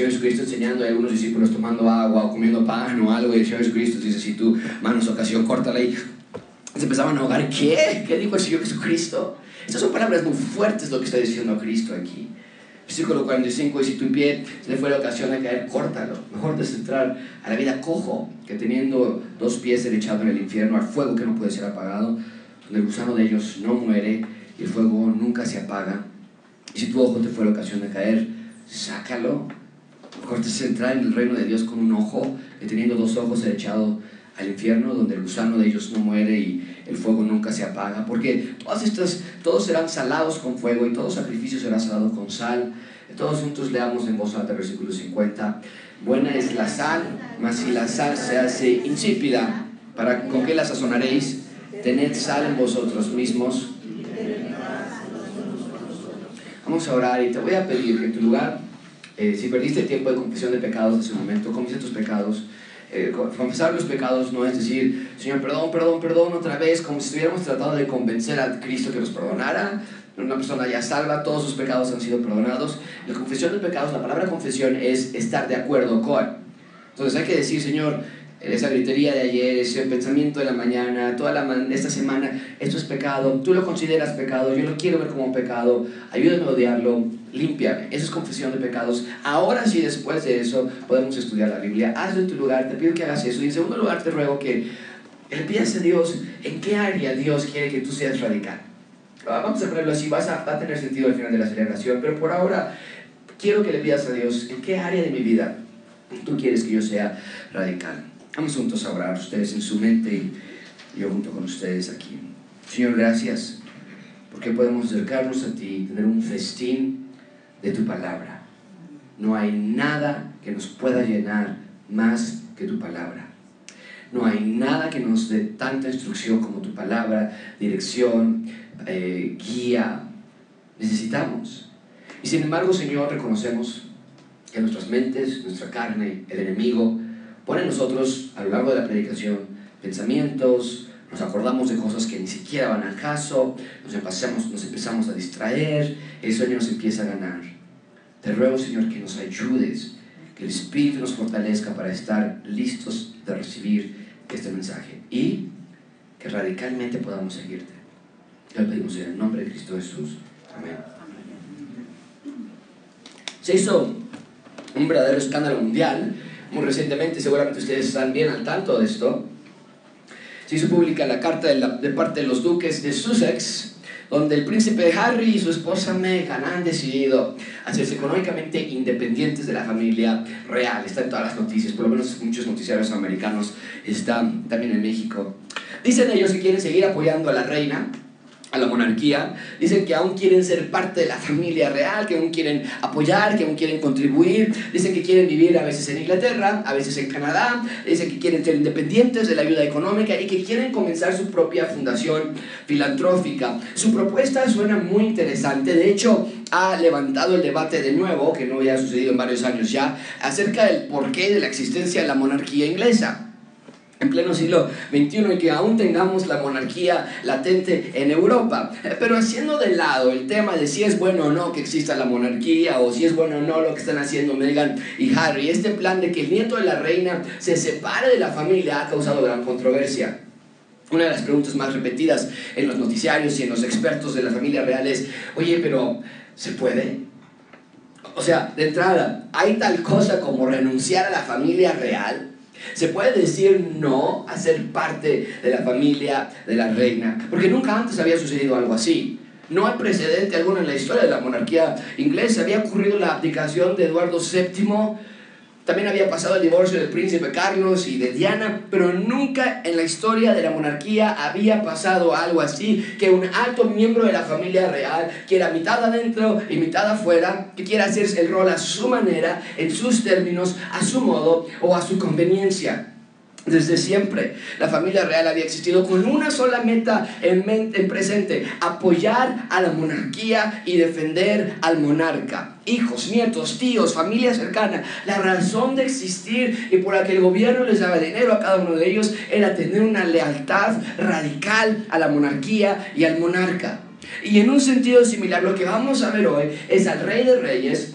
Señor Jesucristo enseñando, hay algunos discípulos tomando agua o comiendo pan o algo, y el Señor Jesucristo dice, si tu mano es ocasión, córtala y se empezaban a ahogar. ¿Qué? ¿Qué dijo el Señor Jesucristo? Estas son palabras muy fuertes lo que está diciendo Cristo aquí. Versículo 45, y si tu pie le fue la ocasión de caer, córtalo. Mejor descentrar a la vida cojo que teniendo dos pies ser echado en el infierno, al fuego que no puede ser apagado, donde el gusano de ellos no muere y el fuego nunca se apaga. Y si tu ojo te fue la ocasión de caer, sácalo. Mejor descentrar en el reino de Dios con un ojo que teniendo dos ojos ser echado al infierno, donde el gusano de ellos no muere y el fuego nunca se apaga, porque todas estas, todos serán salados con fuego y todo sacrificio será salado con sal. Todos juntos leamos en voz alta versículo 50. Buena es la sal, mas si la sal se hace insípida, ¿para, ¿con qué la sazonaréis? Tened sal en vosotros mismos. Vamos a orar y te voy a pedir que en tu lugar, eh, si perdiste el tiempo de confesión de pecados en ese momento, confiesa tus pecados eh, confesar los pecados no es decir, Señor, perdón, perdón, perdón otra vez, como si estuviéramos tratando de convencer a Cristo que nos perdonara. Una persona ya salva, todos sus pecados han sido perdonados. La confesión de pecados, la palabra confesión es estar de acuerdo con. Entonces hay que decir, Señor, esa gritería de ayer, ese pensamiento de la mañana, toda la esta semana, esto es pecado, tú lo consideras pecado, yo lo quiero ver como pecado, ayúdame a odiarlo, límpiame. Eso es confesión de pecados. Ahora sí, después de eso, podemos estudiar la Biblia. Hazlo en tu lugar, te pido que hagas eso. Y en segundo lugar, te ruego que le pidas a Dios en qué área Dios quiere que tú seas radical. Ah, vamos a ponerlo así, vas a, va a tener sentido al final de la celebración, pero por ahora quiero que le pidas a Dios en qué área de mi vida tú quieres que yo sea radical. Vamos juntos a orar, ustedes en su mente y yo junto con ustedes aquí. Señor, gracias porque podemos acercarnos a ti, tener un festín de tu palabra. No hay nada que nos pueda llenar más que tu palabra. No hay nada que nos dé tanta instrucción como tu palabra, dirección, eh, guía. Necesitamos. Y sin embargo, Señor, reconocemos que nuestras mentes, nuestra carne, el enemigo, pone en nosotros a lo largo de la predicación pensamientos, nos acordamos de cosas que ni siquiera van al caso, nos empezamos, nos empezamos a distraer, el sueño nos empieza a ganar. Te ruego, Señor, que nos ayudes, que el Espíritu nos fortalezca para estar listos de recibir este mensaje y que radicalmente podamos seguirte. Te lo pedimos en el nombre de Cristo Jesús. Amén. Se hizo un verdadero escándalo mundial muy recientemente, seguramente ustedes están bien al tanto de esto se hizo pública la carta de, de parte de los duques de Sussex, donde el príncipe Harry y su esposa Meghan han decidido hacerse económicamente independientes de la familia real. Está en todas las noticias, por lo menos muchos noticiarios americanos están también en México. Dicen ellos que quieren seguir apoyando a la reina, a la monarquía, dicen que aún quieren ser parte de la familia real, que aún quieren apoyar, que aún quieren contribuir, dicen que quieren vivir a veces en Inglaterra, a veces en Canadá, dicen que quieren ser independientes de la ayuda económica y que quieren comenzar su propia fundación filantrófica. Su propuesta suena muy interesante, de hecho ha levantado el debate de nuevo, que no había sucedido en varios años ya, acerca del porqué de la existencia de la monarquía inglesa en pleno siglo XXI y que aún tengamos la monarquía latente en Europa. Eh, pero haciendo de lado el tema de si es bueno o no que exista la monarquía o si es bueno o no lo que están haciendo Meghan y Harry, este plan de que el nieto de la reina se separe de la familia ha causado gran controversia. Una de las preguntas más repetidas en los noticiarios y en los expertos de la familia real es, oye, pero ¿se puede? O sea, de entrada, ¿hay tal cosa como renunciar a la familia real? Se puede decir no a ser parte de la familia de la reina, porque nunca antes había sucedido algo así. No hay precedente alguno en la historia de la monarquía inglesa. Había ocurrido la abdicación de Eduardo VII también había pasado el divorcio del príncipe Carlos y de Diana, pero nunca en la historia de la monarquía había pasado algo así, que un alto miembro de la familia real, quiera mitad adentro y mitad afuera, que quiera hacerse el rol a su manera, en sus términos, a su modo o a su conveniencia. Desde siempre, la familia real había existido con una sola meta en, mente, en presente, apoyar a la monarquía y defender al monarca. Hijos, nietos, tíos, familia cercana. La razón de existir y por la que el gobierno les daba dinero a cada uno de ellos era tener una lealtad radical a la monarquía y al monarca. Y en un sentido similar, lo que vamos a ver hoy es al rey de reyes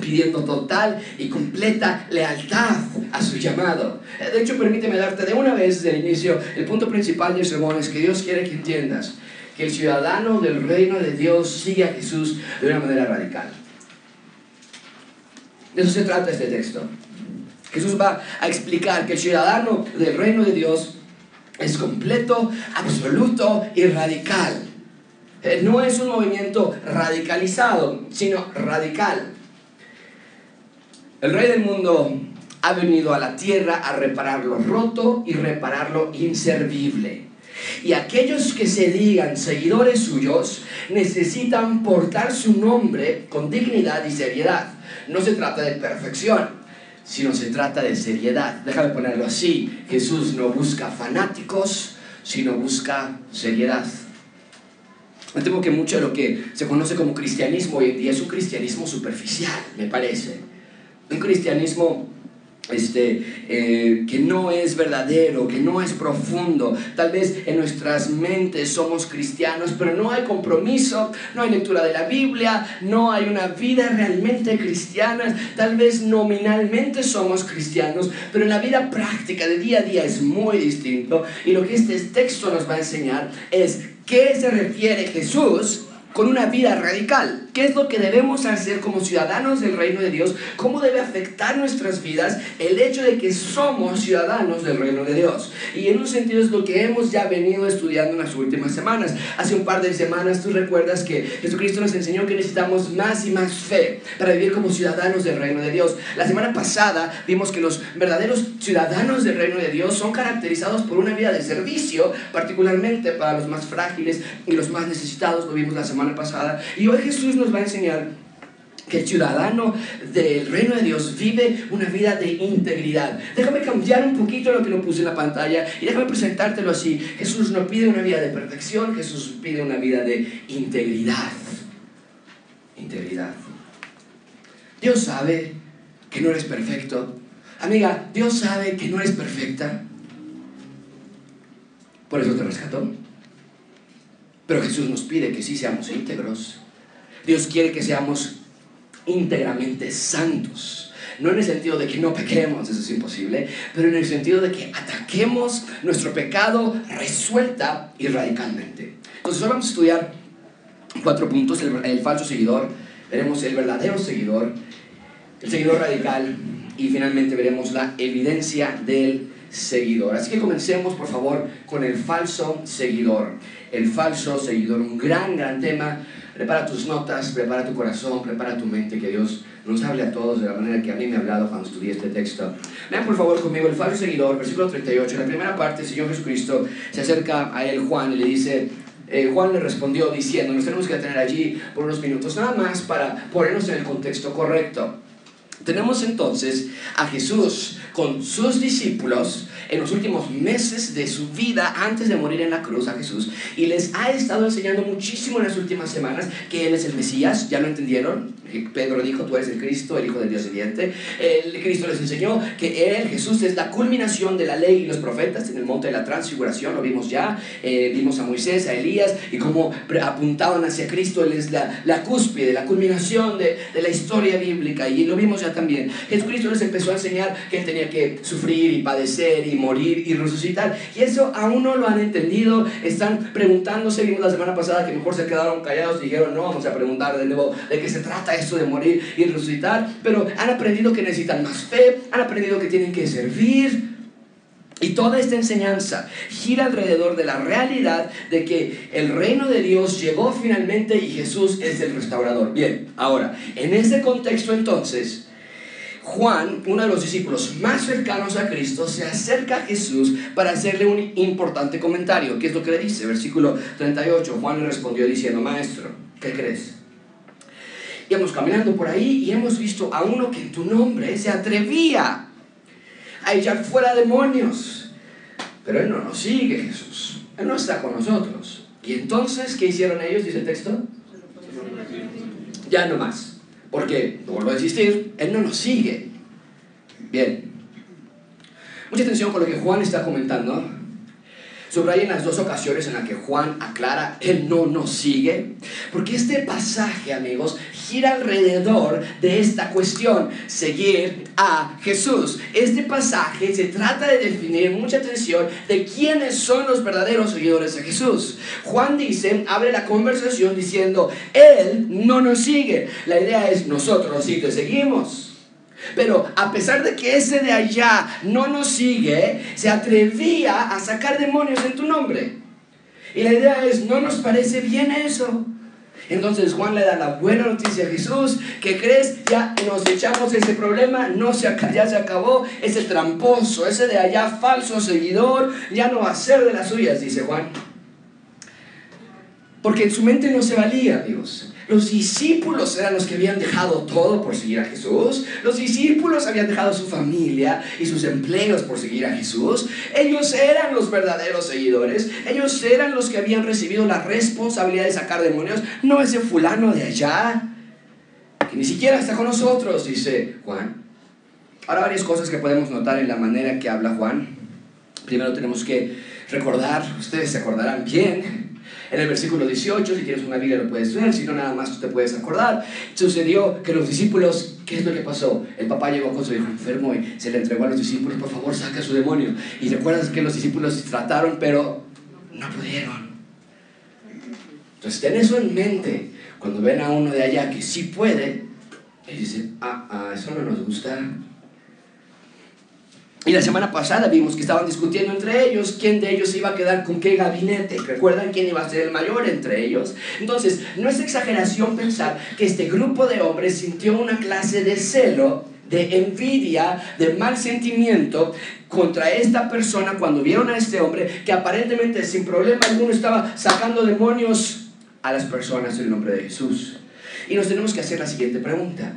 pidiendo total y completa lealtad a su llamado. De hecho, permíteme darte de una vez desde el inicio el punto principal del sermón es que Dios quiere que entiendas que el ciudadano del reino de Dios sigue a Jesús de una manera radical. De eso se trata este texto. Jesús va a explicar que el ciudadano del reino de Dios es completo, absoluto y radical. Eh, no es un movimiento radicalizado, sino radical. El rey del mundo ha venido a la tierra a reparar lo roto y reparar lo inservible. Y aquellos que se digan seguidores suyos necesitan portar su nombre con dignidad y seriedad. No se trata de perfección, sino se trata de seriedad. Déjame ponerlo así. Jesús no busca fanáticos, sino busca seriedad. Me temo que mucho de lo que se conoce como cristianismo hoy en día es un cristianismo superficial, me parece. Un cristianismo este, eh, que no es verdadero, que no es profundo. Tal vez en nuestras mentes somos cristianos, pero no hay compromiso, no hay lectura de la Biblia, no hay una vida realmente cristiana. Tal vez nominalmente somos cristianos, pero en la vida práctica de día a día es muy distinto. Y lo que este texto nos va a enseñar es qué se refiere Jesús con una vida radical. ¿Qué es lo que debemos hacer como ciudadanos del reino de Dios? ¿Cómo debe afectar nuestras vidas el hecho de que somos ciudadanos del reino de Dios? Y en un sentido es lo que hemos ya venido estudiando en las últimas semanas. Hace un par de semanas tú recuerdas que Jesucristo nos enseñó que necesitamos más y más fe para vivir como ciudadanos del reino de Dios. La semana pasada vimos que los verdaderos ciudadanos del reino de Dios son caracterizados por una vida de servicio, particularmente para los más frágiles y los más necesitados, lo vimos la semana pasada. Y hoy Jesús nos va a enseñar que el ciudadano del reino de Dios vive una vida de integridad. Déjame cambiar un poquito lo que lo puse en la pantalla y déjame presentártelo así. Jesús no pide una vida de perfección, Jesús pide una vida de integridad. Integridad. Dios sabe que no eres perfecto. Amiga, Dios sabe que no eres perfecta. Por eso te rescató. Pero Jesús nos pide que sí seamos íntegros. Dios quiere que seamos íntegramente santos. No en el sentido de que no pequemos, eso es imposible, pero en el sentido de que ataquemos nuestro pecado resuelta y radicalmente. Entonces hoy vamos a estudiar cuatro puntos, el, el falso seguidor, veremos el verdadero seguidor, el seguidor radical y finalmente veremos la evidencia del seguidor. Así que comencemos por favor con el falso seguidor. El falso seguidor, un gran, gran tema Prepara tus notas, prepara tu corazón, prepara tu mente, que Dios nos hable a todos de la manera que a mí me ha hablado cuando estudié este texto. Vean por favor conmigo el falso seguidor, versículo 38. En la primera parte, el Señor Jesucristo se acerca a él, Juan, y le dice, eh, Juan le respondió diciendo, nos tenemos que detener allí por unos minutos nada más para ponernos en el contexto correcto. Tenemos entonces a Jesús con sus discípulos en los últimos meses de su vida antes de morir en la cruz a Jesús. Y les ha estado enseñando muchísimo en las últimas semanas que Él es el Mesías, ya lo entendieron, Pedro dijo, tú eres el Cristo, el Hijo del Dios viviente. El Cristo les enseñó que Él, Jesús, es la culminación de la ley y los profetas en el monte de la transfiguración, lo vimos ya, eh, vimos a Moisés, a Elías, y cómo apuntaban hacia Cristo, Él es la, la cúspide, la culminación de, de, la historia bíblica, y lo vimos ya también. Jesucristo les empezó a enseñar que Él tenía que sufrir y padecer y morir y resucitar, y eso aún no lo han entendido, están preguntándose, vimos la semana pasada que mejor se quedaron callados y dijeron, no, vamos a preguntar de nuevo de qué se trata esto de morir y resucitar, pero han aprendido que necesitan más fe, han aprendido que tienen que servir. Y toda esta enseñanza gira alrededor de la realidad de que el reino de Dios llegó finalmente y Jesús es el restaurador. Bien, ahora, en ese contexto entonces, Juan, uno de los discípulos más cercanos a Cristo, se acerca a Jesús para hacerle un importante comentario. ¿Qué es lo que le dice? Versículo 38. Juan le respondió diciendo, Maestro, ¿qué crees? íbamos caminando por ahí y hemos visto a uno que en tu nombre se atrevía a echar fuera demonios. Pero Él no nos sigue, Jesús. Él no está con nosotros. Y entonces, ¿qué hicieron ellos? Dice el texto. Ya no más. Porque, vuelvo a insistir, Él no nos sigue. Bien. Mucha atención con lo que Juan está comentando. Subrayen las dos ocasiones en las que Juan aclara, Él no nos sigue. Porque este pasaje, amigos, gira alrededor de esta cuestión, seguir a Jesús. Este pasaje se trata de definir mucha atención de quiénes son los verdaderos seguidores de Jesús. Juan dice, abre la conversación diciendo, Él no nos sigue. La idea es, nosotros sí te seguimos. Pero a pesar de que ese de allá no nos sigue, se atrevía a sacar demonios en tu nombre. Y la idea es, no nos parece bien eso. Entonces Juan le da la buena noticia a Jesús, que crees, ya nos echamos ese problema, no se, ya se acabó, ese tramposo, ese de allá falso seguidor, ya no va a ser de las suyas, dice Juan. Porque en su mente no se valía, Dios. Los discípulos eran los que habían dejado todo por seguir a Jesús. Los discípulos habían dejado su familia y sus empleos por seguir a Jesús. Ellos eran los verdaderos seguidores. Ellos eran los que habían recibido la responsabilidad de sacar demonios. No ese fulano de allá, que ni siquiera está con nosotros, dice Juan. Ahora varias cosas que podemos notar en la manera que habla Juan. Primero tenemos que recordar, ustedes se acordarán bien, en el versículo 18, si tienes una Biblia lo puedes ver, si no nada más tú te puedes acordar. Sucedió que los discípulos, ¿qué es lo que pasó? El papá llegó con su hijo enfermo y se le entregó a los discípulos, por favor, saca su demonio. Y recuerdas que los discípulos trataron, pero no pudieron. Entonces, ten eso en mente. Cuando ven a uno de allá que sí puede, y dicen, ah, ah, eso no nos gusta. Y la semana pasada vimos que estaban discutiendo entre ellos quién de ellos iba a quedar con qué gabinete. ¿Recuerdan quién iba a ser el mayor entre ellos? Entonces, no es exageración pensar que este grupo de hombres sintió una clase de celo, de envidia, de mal sentimiento contra esta persona cuando vieron a este hombre que aparentemente sin problema alguno estaba sacando demonios a las personas en el nombre de Jesús. Y nos tenemos que hacer la siguiente pregunta.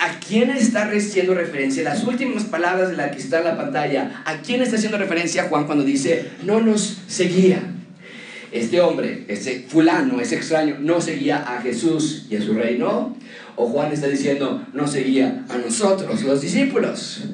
¿A quién está haciendo referencia? Las últimas palabras de la que está en la pantalla. ¿A quién está haciendo referencia Juan cuando dice, no nos seguía? Este hombre, ese fulano, ese extraño, no seguía a Jesús y a su reino. O Juan está diciendo, no seguía a nosotros, los discípulos.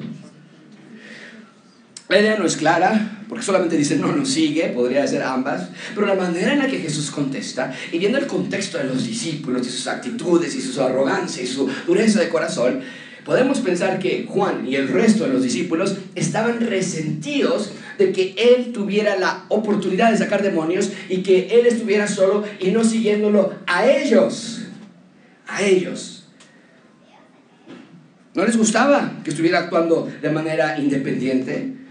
La idea no es clara, porque solamente dice no nos sigue, podría ser ambas, pero la manera en la que Jesús contesta, y viendo el contexto de los discípulos y sus actitudes y su arrogancia y su dureza de corazón, podemos pensar que Juan y el resto de los discípulos estaban resentidos de que él tuviera la oportunidad de sacar demonios y que él estuviera solo y no siguiéndolo a ellos, a ellos. No les gustaba que estuviera actuando de manera independiente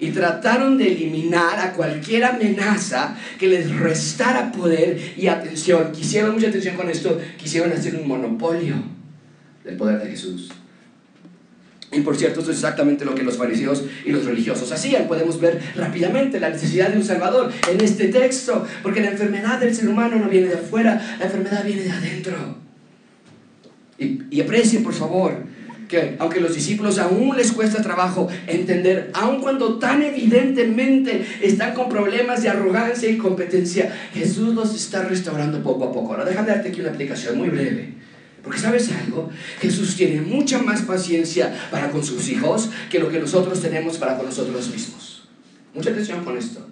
y trataron de eliminar a cualquier amenaza que les restara poder y atención. Quisieron mucha atención con esto, quisieron hacer un monopolio del poder de Jesús. Y por cierto, esto es exactamente lo que los fariseos y los religiosos hacían. Podemos ver rápidamente la necesidad de un Salvador en este texto, porque la enfermedad del ser humano no viene de afuera, la enfermedad viene de adentro. Y, y aprecien, por favor, que aunque los discípulos aún les cuesta trabajo entender, aun cuando tan evidentemente están con problemas de arrogancia y competencia, Jesús los está restaurando poco a poco. Ahora déjame darte aquí una aplicación muy breve. Porque sabes algo, Jesús tiene mucha más paciencia para con sus hijos que lo que nosotros tenemos para con nosotros mismos. Mucha atención con esto.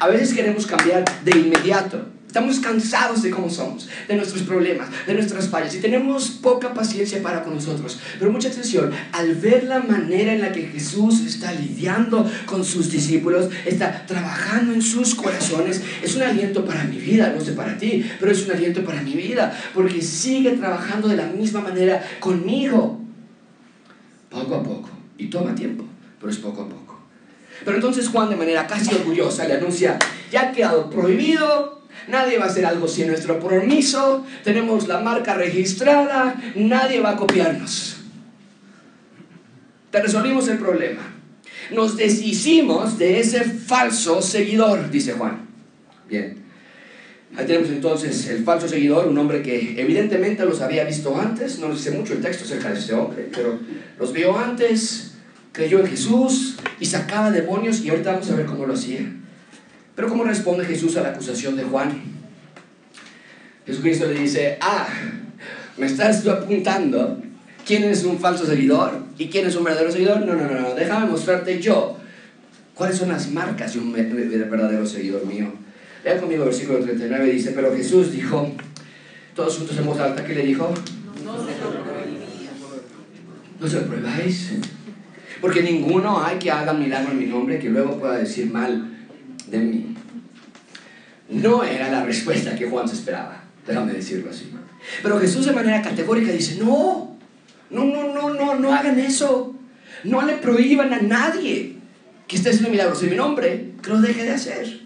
A veces queremos cambiar de inmediato. Estamos cansados de cómo somos, de nuestros problemas, de nuestras fallas y tenemos poca paciencia para con nosotros. Pero mucha atención, al ver la manera en la que Jesús está lidiando con sus discípulos, está trabajando en sus corazones, es un aliento para mi vida, no sé para ti, pero es un aliento para mi vida, porque sigue trabajando de la misma manera conmigo, poco a poco, y toma tiempo, pero es poco a poco. Pero entonces Juan de manera casi orgullosa le anuncia, ya ha quedado prohibido Nadie va a hacer algo sin nuestro permiso. Tenemos la marca registrada. Nadie va a copiarnos. Te resolvimos el problema. Nos deshicimos de ese falso seguidor, dice Juan. Bien. Ahí tenemos entonces el falso seguidor, un hombre que evidentemente los había visto antes. No sé mucho el texto acerca de este hombre, pero los vio antes, creyó en Jesús y sacaba demonios y ahorita vamos a ver cómo lo hacía. Pero ¿cómo responde Jesús a la acusación de Juan? Jesucristo le dice, ah, me estás apuntando quién es un falso seguidor y quién es un verdadero seguidor. No, no, no, no, déjame mostrarte yo ¿Cuáles son las marcas de un verdadero seguidor mío? Vean conmigo el versículo 39, dice, pero Jesús dijo, todos juntos en voz alta, ¿qué le dijo? No se lo ¿No se lo probáis? Porque ninguno hay que haga milagro en mi nombre que luego pueda decir mal de mí. No era la respuesta que Juan se esperaba, déjame decirlo así. Pero Jesús de manera categórica dice, no, no, no, no, no, no hagan eso. No le prohíban a nadie que esté haciendo milagros en mi nombre, que lo deje de hacer.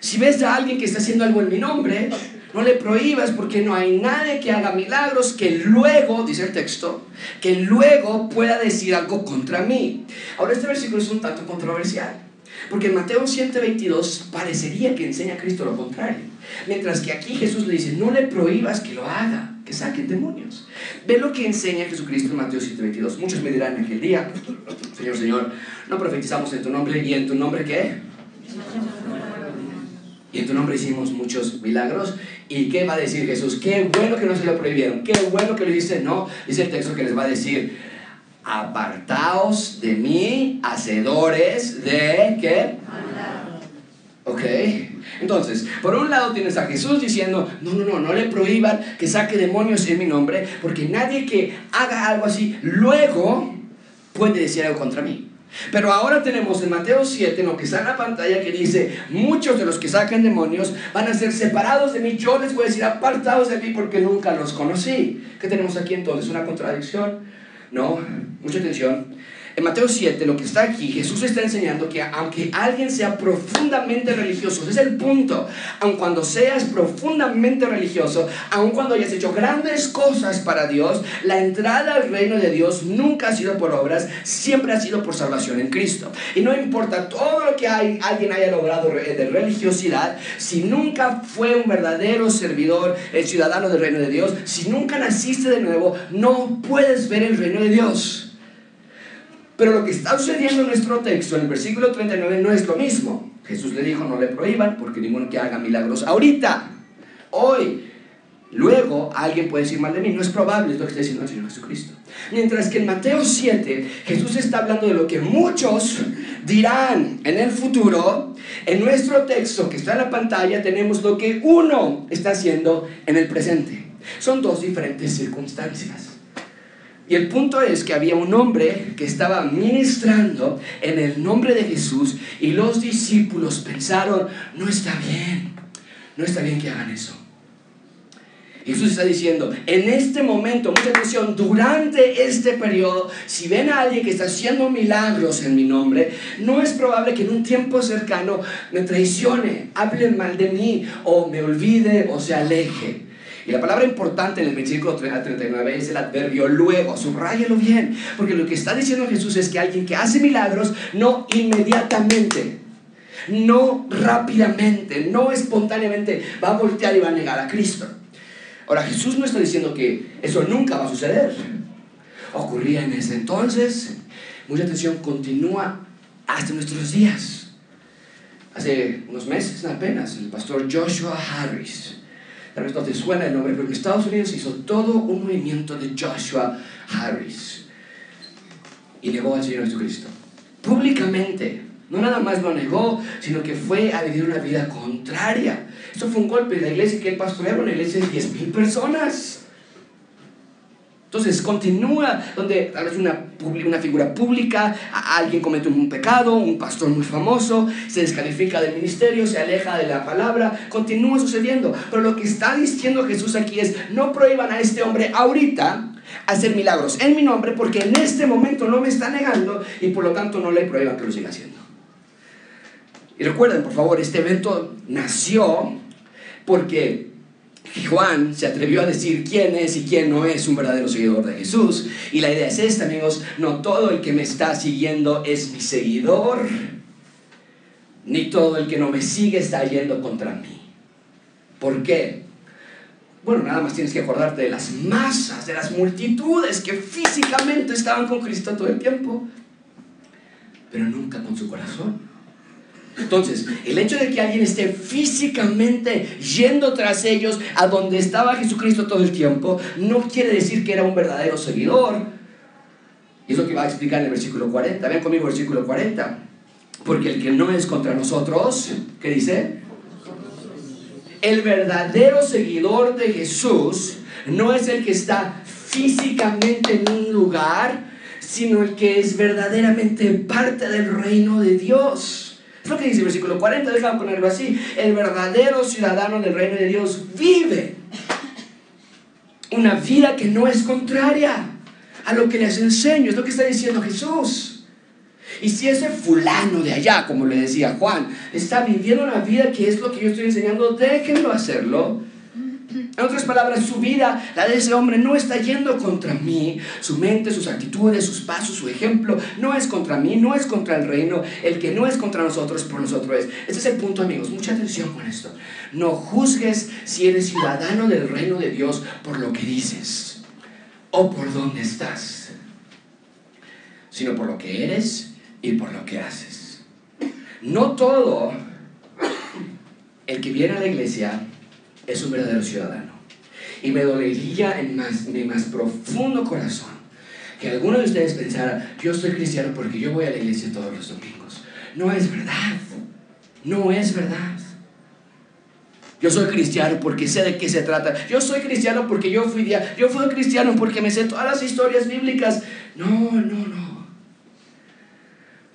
Si ves a alguien que está haciendo algo en mi nombre, no le prohíbas porque no hay nadie que haga milagros que luego, dice el texto, que luego pueda decir algo contra mí. Ahora este versículo es un tanto controversial. Porque en Mateo 7:22 parecería que enseña Cristo lo contrario. Mientras que aquí Jesús le dice, no le prohíbas que lo haga, que saquen demonios. Ve lo que enseña Jesucristo en Mateo 7:22. Muchos me dirán en aquel día, Señor, Señor, no profetizamos en tu nombre y en tu nombre qué? Y en tu nombre hicimos muchos milagros. ¿Y qué va a decir Jesús? Qué bueno que no se lo prohibieron. Qué bueno que lo dice. No, dice el texto que les va a decir, apartaos de mí, hacedores de qué? Ok. Entonces, por un lado tienes a Jesús diciendo, no, no, no, no le prohíban que saque demonios en mi nombre, porque nadie que haga algo así luego puede decir algo contra mí. Pero ahora tenemos en Mateo 7, lo que está en la pantalla, que dice, muchos de los que sacan demonios van a ser separados de mí. Yo les voy a decir, apartados de mí porque nunca los conocí. ¿Qué tenemos aquí entonces? ¿Una contradicción? No, mucha atención. En Mateo 7, lo que está aquí, Jesús está enseñando que aunque alguien sea profundamente religioso, ese es el punto, aun cuando seas profundamente religioso, aun cuando hayas hecho grandes cosas para Dios, la entrada al reino de Dios nunca ha sido por obras, siempre ha sido por salvación en Cristo. Y no importa todo lo que hay, alguien haya logrado de religiosidad, si nunca fue un verdadero servidor, el ciudadano del reino de Dios, si nunca naciste de nuevo, no puedes ver el reino de Dios. Pero lo que está sucediendo en nuestro texto, en el versículo 39, no es lo mismo. Jesús le dijo, no le prohíban, porque ninguno que haga milagros ahorita, hoy, luego alguien puede decir mal de mí. No es probable, es que está diciendo el Señor Jesucristo. Mientras que en Mateo 7, Jesús está hablando de lo que muchos dirán en el futuro. En nuestro texto que está en la pantalla tenemos lo que uno está haciendo en el presente. Son dos diferentes circunstancias. Y el punto es que había un hombre que estaba ministrando en el nombre de Jesús y los discípulos pensaron, no está bien, no está bien que hagan eso. Jesús está diciendo, en este momento, mucha atención, durante este periodo, si ven a alguien que está haciendo milagros en mi nombre, no es probable que en un tiempo cercano me traicione, hable mal de mí, o me olvide, o se aleje. Y la palabra importante en el versículo 39 es el adverbio luego, subrayelo bien, porque lo que está diciendo Jesús es que alguien que hace milagros no inmediatamente, no rápidamente, no espontáneamente va a voltear y va a negar a Cristo. Ahora Jesús no está diciendo que eso nunca va a suceder. Ocurría en ese entonces, mucha atención, continúa hasta nuestros días. Hace unos meses apenas, el pastor Joshua Harris tal vez no te suena el nombre, pero en Estados Unidos hizo todo un movimiento de Joshua Harris y negó al Señor Jesucristo. Públicamente, no nada más lo negó, sino que fue a vivir una vida contraria. Esto fue un golpe. La iglesia que él pastoreaba, una iglesia de 10.000 personas. Entonces continúa donde tal vez una, una figura pública, alguien comete un pecado, un pastor muy famoso, se descalifica del ministerio, se aleja de la palabra, continúa sucediendo. Pero lo que está diciendo Jesús aquí es, no prohíban a este hombre ahorita hacer milagros en mi nombre porque en este momento no me está negando y por lo tanto no le prohíban que lo siga haciendo. Y recuerden, por favor, este evento nació porque Juan se atrevió a decir quién es y quién no es un verdadero seguidor de Jesús. Y la idea es esta, amigos, no todo el que me está siguiendo es mi seguidor, ni todo el que no me sigue está yendo contra mí. ¿Por qué? Bueno, nada más tienes que acordarte de las masas, de las multitudes que físicamente estaban con Cristo todo el tiempo, pero nunca con su corazón. Entonces, el hecho de que alguien esté físicamente yendo tras ellos a donde estaba Jesucristo todo el tiempo, no quiere decir que era un verdadero seguidor. Y es lo que va a explicar en el versículo 40. Ven conmigo versículo 40. Porque el que no es contra nosotros, ¿qué dice? El verdadero seguidor de Jesús no es el que está físicamente en un lugar, sino el que es verdaderamente parte del reino de Dios. Es lo que dice el versículo 40, déjame ponerlo así. El verdadero ciudadano del reino de Dios vive una vida que no es contraria a lo que les enseño. Es lo que está diciendo Jesús. Y si ese fulano de allá, como le decía Juan, está viviendo una vida que es lo que yo estoy enseñando, déjenlo hacerlo. En otras palabras, su vida, la de ese hombre, no está yendo contra mí. Su mente, sus actitudes, sus pasos, su ejemplo, no es contra mí, no es contra el reino. El que no es contra nosotros, por nosotros es. Ese es el punto, amigos. Mucha atención con esto. No juzgues si eres ciudadano del reino de Dios por lo que dices o por dónde estás, sino por lo que eres y por lo que haces. No todo el que viene a la iglesia es un verdadero ciudadano. Y me dolería en mi más profundo corazón que alguno de ustedes pensara, yo soy cristiano porque yo voy a la iglesia todos los domingos. No es verdad. No es verdad. Yo soy cristiano porque sé de qué se trata. Yo soy cristiano porque yo fui día. Yo fui cristiano porque me sé todas las historias bíblicas. No, no, no.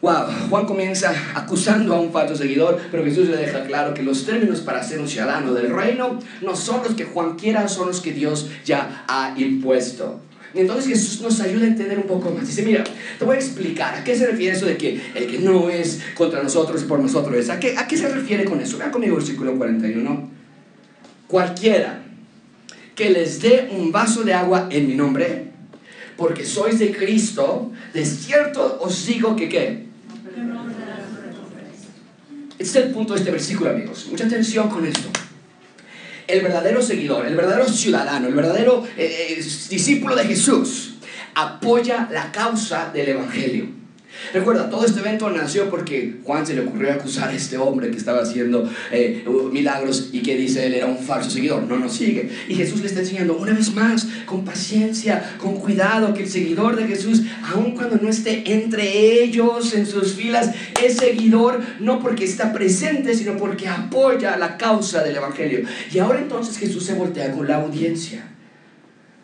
Wow, Juan comienza acusando a un falso seguidor, pero Jesús le deja claro que los términos para ser un ciudadano del reino no son los que Juan quiera, son los que Dios ya ha impuesto. Y entonces Jesús nos ayuda a entender un poco más. Dice, mira, te voy a explicar a qué se refiere eso de que el que no es contra nosotros, por nosotros es. ¿A qué, a qué se refiere con eso? Vean conmigo el versículo 41. Cualquiera que les dé un vaso de agua en mi nombre, porque sois de Cristo, de cierto os digo que qué este es el punto de este versículo, amigos. Mucha atención con esto. El verdadero seguidor, el verdadero ciudadano, el verdadero eh, eh, discípulo de Jesús apoya la causa del Evangelio. Recuerda, todo este evento nació porque Juan se le ocurrió acusar a este hombre que estaba haciendo eh, milagros y que dice él era un falso seguidor. No nos sigue. Y Jesús le está enseñando una vez más, con paciencia, con cuidado, que el seguidor de Jesús, aun cuando no esté entre ellos, en sus filas, es seguidor no porque está presente, sino porque apoya la causa del Evangelio. Y ahora entonces Jesús se voltea con la audiencia.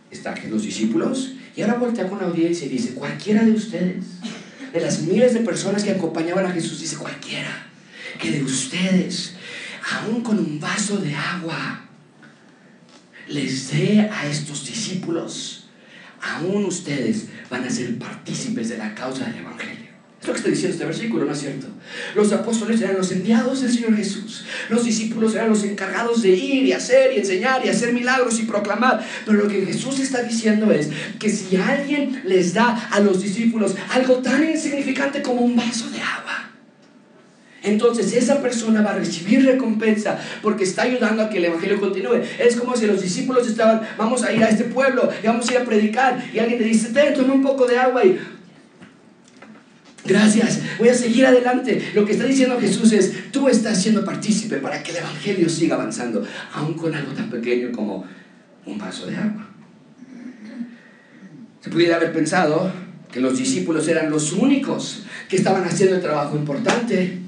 Están los discípulos y ahora voltea con la audiencia y dice, cualquiera de ustedes de las miles de personas que acompañaban a Jesús, dice cualquiera, que de ustedes, aún con un vaso de agua, les dé a estos discípulos, aún ustedes van a ser partícipes de la causa del Evangelio. Es lo que está diciendo este versículo, ¿no es cierto? Los apóstoles eran los enviados del Señor Jesús. Los discípulos eran los encargados de ir y hacer y enseñar y hacer milagros y proclamar. Pero lo que Jesús está diciendo es que si alguien les da a los discípulos algo tan insignificante como un vaso de agua, entonces esa persona va a recibir recompensa porque está ayudando a que el Evangelio continúe. Es como si los discípulos estaban, vamos a ir a este pueblo y vamos a ir a predicar y alguien te dice, ten, toma un poco de agua y Gracias, voy a seguir adelante. Lo que está diciendo Jesús es, tú estás siendo partícipe para que el Evangelio siga avanzando, aun con algo tan pequeño como un vaso de agua. Se pudiera haber pensado que los discípulos eran los únicos que estaban haciendo el trabajo importante.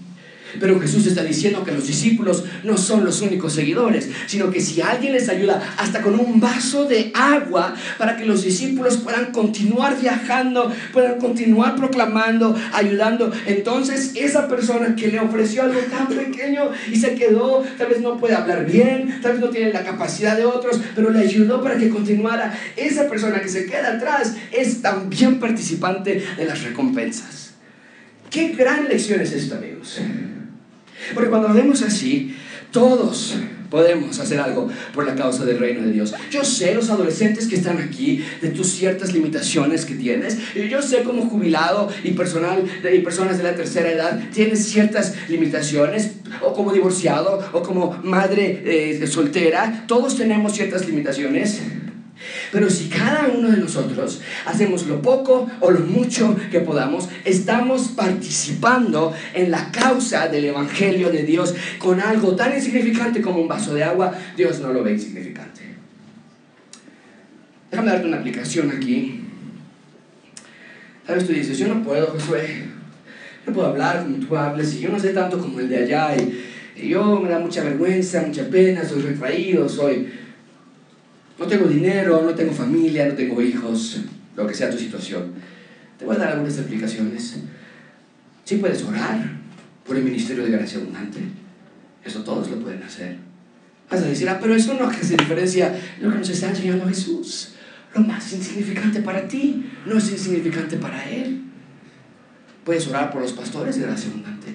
Pero Jesús está diciendo que los discípulos no son los únicos seguidores, sino que si alguien les ayuda hasta con un vaso de agua para que los discípulos puedan continuar viajando, puedan continuar proclamando, ayudando, entonces esa persona que le ofreció algo tan pequeño y se quedó, tal vez no puede hablar bien, tal vez no tiene la capacidad de otros, pero le ayudó para que continuara, esa persona que se queda atrás es también participante de las recompensas. Qué gran lección es esta, amigos. Porque cuando lo vemos así, todos podemos hacer algo por la causa del reino de Dios. Yo sé los adolescentes que están aquí, de tus ciertas limitaciones que tienes. Yo sé como jubilado y, personal, y personas de la tercera edad tienes ciertas limitaciones, o como divorciado, o como madre eh, soltera. Todos tenemos ciertas limitaciones. Pero si cada uno de nosotros hacemos lo poco o lo mucho que podamos, estamos participando en la causa del Evangelio de Dios con algo tan insignificante como un vaso de agua, Dios no lo ve insignificante. Déjame darte una aplicación aquí. Vez tú dices, yo no puedo, Josué. no puedo hablar como tú hables y yo no sé tanto como el de allá y yo me da mucha vergüenza, mucha pena, soy retraído, soy... No tengo dinero, no tengo familia, no tengo hijos, lo que sea tu situación. Te voy a dar algunas explicaciones. Sí puedes orar por el ministerio de gracia abundante. Eso todos lo pueden hacer. Vas a decir, ah, pero eso no hace diferencia lo que nos está enseñando Jesús. Lo más insignificante para ti no es insignificante para Él. Puedes orar por los pastores de gracia abundante.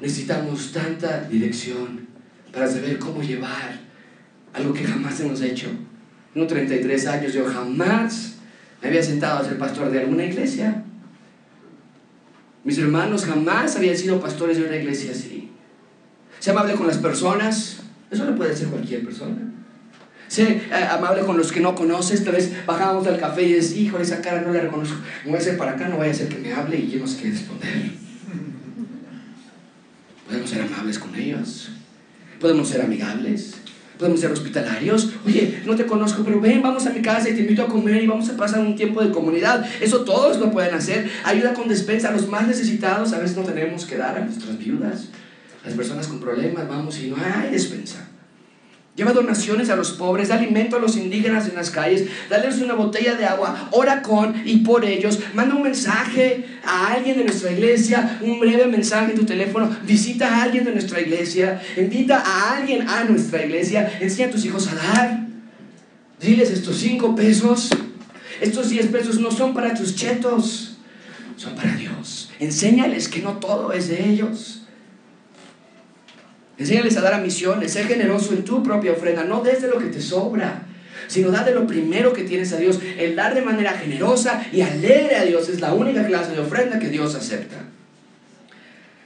Necesitamos tanta dirección para saber cómo llevar algo que jamás hemos hecho. No 33 años yo jamás me había sentado a ser pastor de alguna iglesia. Mis hermanos jamás habían sido pastores de una iglesia así. Sé amable con las personas, eso no puede ser cualquier persona. Sé eh, amable con los que no conoces, tal vez bajamos del café y dices, híjole, esa cara no la reconozco, me voy a hacer para acá, no vaya a ser que me hable y yo no sé qué responder. Podemos ser amables con ellos, podemos ser amigables, podemos ser hospitalarios. Oye, no te conozco, pero ven, vamos a mi casa y te invito a comer y vamos a pasar un tiempo de comunidad. Eso todos lo pueden hacer. Ayuda con despensa a los más necesitados. A veces no tenemos que dar a nuestras viudas. Las personas con problemas, vamos y no hay despensa. Lleva donaciones a los pobres, da alimento a los indígenas en las calles, dales una botella de agua, ora con y por ellos, manda un mensaje a alguien de nuestra iglesia, un breve mensaje en tu teléfono, visita a alguien de nuestra iglesia, invita a alguien a nuestra iglesia, enseña a tus hijos a dar. Diles estos cinco pesos, estos diez pesos no son para tus chetos, son para Dios. Enséñales que no todo es de ellos. Enséñales a dar a misiones, sé generoso en tu propia ofrenda, no desde lo que te sobra, sino da de lo primero que tienes a Dios. El dar de manera generosa y alegre a Dios es la única clase de ofrenda que Dios acepta.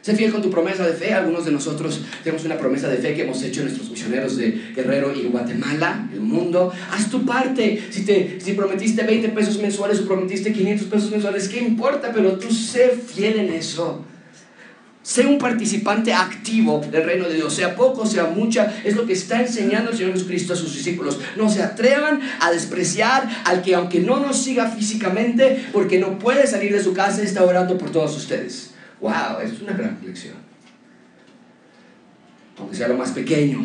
Sé fiel con tu promesa de fe. Algunos de nosotros tenemos una promesa de fe que hemos hecho nuestros misioneros de Guerrero y Guatemala, el mundo. Haz tu parte. Si, te, si prometiste 20 pesos mensuales o prometiste 500 pesos mensuales, ¿qué importa? Pero tú sé fiel en eso. Sé un participante activo del reino de Dios, sea poco, sea mucha, es lo que está enseñando el Señor Jesucristo a sus discípulos. No se atrevan a despreciar al que aunque no nos siga físicamente, porque no puede salir de su casa, está orando por todos ustedes. ¡Wow! Es una gran lección. Aunque sea lo más pequeño,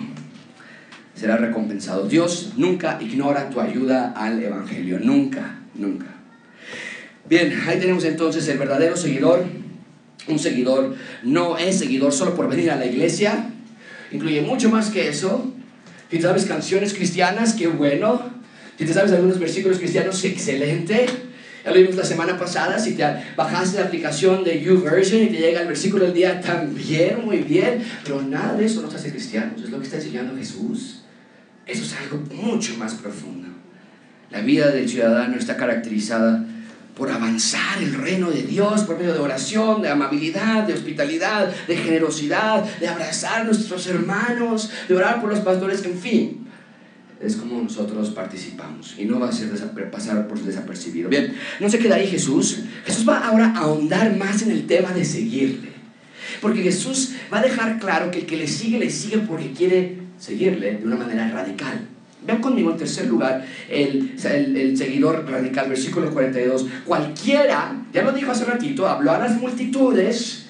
será recompensado. Dios nunca ignora tu ayuda al Evangelio, nunca, nunca. Bien, ahí tenemos entonces el verdadero seguidor un seguidor no es seguidor solo por venir a la iglesia, incluye mucho más que eso. Si te sabes canciones cristianas, qué bueno. Si te sabes algunos versículos cristianos, excelente. Ya lo vimos la semana pasada, si te bajaste la aplicación de YouVersion y te llega el versículo del día, también, muy bien. Pero nada de eso nos hace cristianos, es lo que está enseñando Jesús. Eso es algo mucho más profundo. La vida del ciudadano está caracterizada por avanzar el reino de Dios por medio de oración, de amabilidad, de hospitalidad, de generosidad, de abrazar a nuestros hermanos, de orar por los pastores, en fin. Es como nosotros participamos y no va a ser pasar por desapercibido. Bien, no se queda ahí Jesús. Jesús va ahora a ahondar más en el tema de seguirle. Porque Jesús va a dejar claro que el que le sigue, le sigue porque quiere seguirle de una manera radical. Vean conmigo en tercer lugar el, el, seguidor radical, versículo 42. Cualquiera, ya lo dijo hace ratito, habló a las multitudes.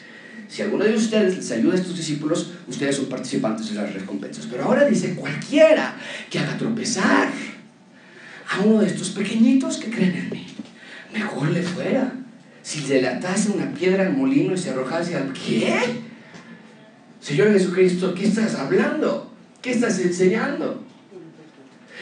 Si alguno de ustedes les ayuda a estos discípulos, ustedes son participantes de las recompensas. Pero ahora dice, cualquiera que haga tropezar a uno de estos pequeñitos que creen en mí, mejor le fuera. Si se le atase una piedra al molino y se arrojase al... ¿Qué? Señor Jesucristo, ¿qué estás hablando? ¿Qué estás enseñando?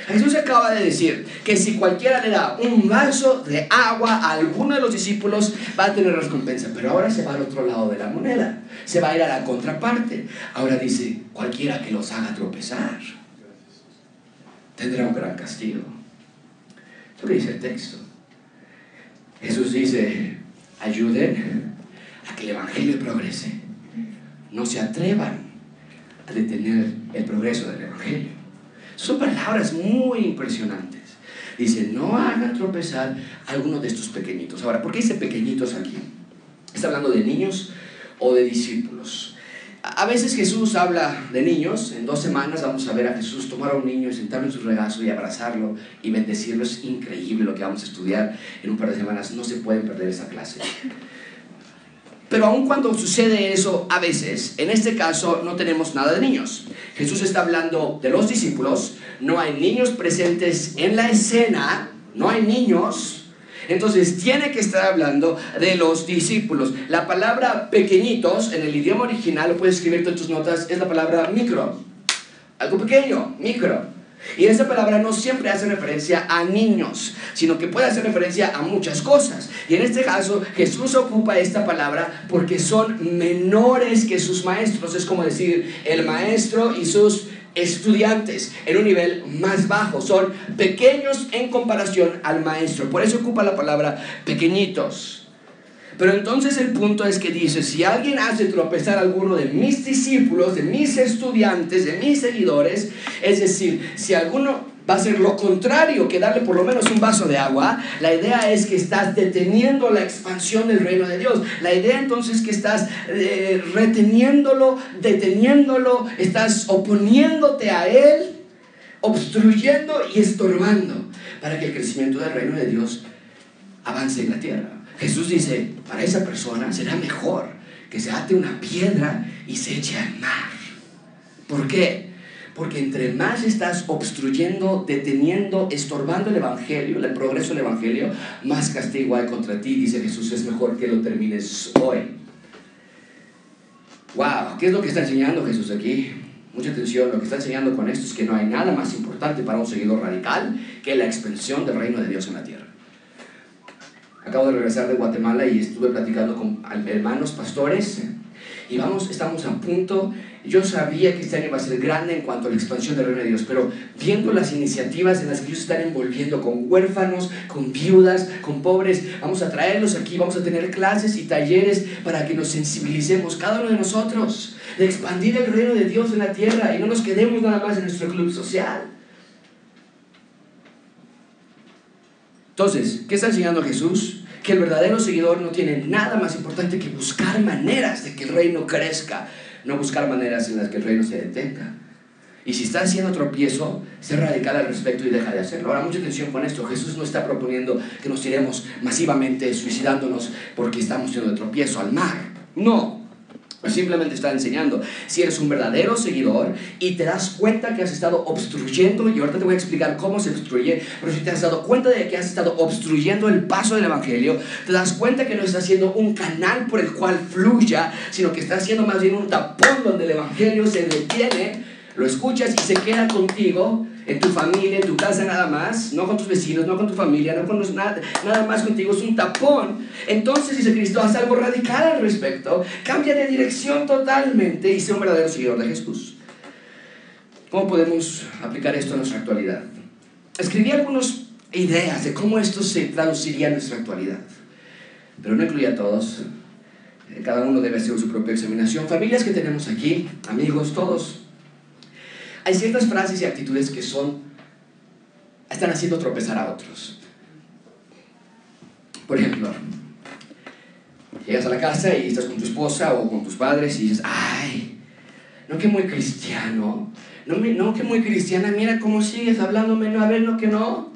Jesús acaba de decir que si cualquiera le da un vaso de agua a alguno de los discípulos, va a tener recompensa. Pero ahora se va al otro lado de la moneda. Se va a ir a la contraparte. Ahora dice, cualquiera que los haga tropezar, tendrá un gran castigo. Esto que dice el texto. Jesús dice, ayuden a que el Evangelio progrese. No se atrevan a detener el progreso del Evangelio. Son palabras muy impresionantes. Dice, no hagan tropezar a alguno de estos pequeñitos. Ahora, ¿por qué dice pequeñitos aquí? ¿Está hablando de niños o de discípulos? A veces Jesús habla de niños. En dos semanas vamos a ver a Jesús tomar a un niño y sentarlo en su regazo y abrazarlo y bendecirlo. Es increíble lo que vamos a estudiar en un par de semanas. No se pueden perder esa clase. Pero aun cuando sucede eso a veces, en este caso no tenemos nada de niños. Jesús está hablando de los discípulos, no hay niños presentes en la escena, no hay niños. Entonces tiene que estar hablando de los discípulos. La palabra pequeñitos en el idioma original, lo puedes escribir en tus notas, es la palabra micro. Algo pequeño, micro. Y esa palabra no siempre hace referencia a niños, sino que puede hacer referencia a muchas cosas. Y en este caso Jesús ocupa esta palabra porque son menores que sus maestros. Es como decir, el maestro y sus estudiantes en un nivel más bajo. Son pequeños en comparación al maestro. Por eso ocupa la palabra pequeñitos. Pero entonces el punto es que dice, si alguien hace tropezar a alguno de mis discípulos, de mis estudiantes, de mis seguidores, es decir, si alguno va a hacer lo contrario que darle por lo menos un vaso de agua, la idea es que estás deteniendo la expansión del reino de Dios. La idea entonces es que estás eh, reteniéndolo, deteniéndolo, estás oponiéndote a él, obstruyendo y estorbando para que el crecimiento del reino de Dios avance en la tierra. Jesús dice, para esa persona será mejor que se ate una piedra y se eche al mar. ¿Por qué? Porque entre más estás obstruyendo, deteniendo, estorbando el Evangelio, el progreso del Evangelio, más castigo hay contra ti. Dice Jesús, es mejor que lo termines hoy. Wow, ¿qué es lo que está enseñando Jesús aquí? Mucha atención, lo que está enseñando con esto es que no hay nada más importante para un seguidor radical que la expansión del reino de Dios en la tierra. Acabo de regresar de Guatemala y estuve platicando con hermanos pastores y vamos, estamos a punto. Yo sabía que este año va a ser grande en cuanto a la expansión del reino de Dios, pero viendo las iniciativas en las que ellos están envolviendo con huérfanos, con viudas, con pobres, vamos a traerlos aquí, vamos a tener clases y talleres para que nos sensibilicemos cada uno de nosotros de expandir el reino de Dios en la tierra y no nos quedemos nada más en nuestro club social. Entonces, ¿qué está enseñando Jesús? Que el verdadero seguidor no tiene nada más importante que buscar maneras de que el reino crezca, no buscar maneras en las que el reino se detenga. Y si está haciendo tropiezo, sé radical al respecto y deja de hacerlo. Ahora, mucha atención con esto. Jesús no está proponiendo que nos tiremos masivamente suicidándonos porque estamos haciendo tropiezo al mar. No, Simplemente está enseñando. Si eres un verdadero seguidor y te das cuenta que has estado obstruyendo, y ahorita te voy a explicar cómo se obstruye, pero si te has dado cuenta de que has estado obstruyendo el paso del Evangelio, te das cuenta que no estás haciendo un canal por el cual fluya, sino que estás haciendo más bien un tapón donde el Evangelio se detiene, lo escuchas y se queda contigo en tu familia, en tu casa nada más, no con tus vecinos, no con tu familia, no con los, nada, nada más contigo, es un tapón. Entonces dice Cristo, haz algo radical al respecto, cambia de dirección totalmente y sea un verdadero seguidor de Jesús. ¿Cómo podemos aplicar esto a nuestra actualidad? Escribí algunas ideas de cómo esto se traduciría en nuestra actualidad, pero no incluye a todos. Cada uno debe hacer su propia examinación. Familias que tenemos aquí, amigos, todos hay ciertas frases y actitudes que son, están haciendo tropezar a otros. Por ejemplo, llegas a la casa y estás con tu esposa o con tus padres y dices, ay, no que muy cristiano, no, no que muy cristiana, mira cómo sigues hablándome, no, a ver, no que no.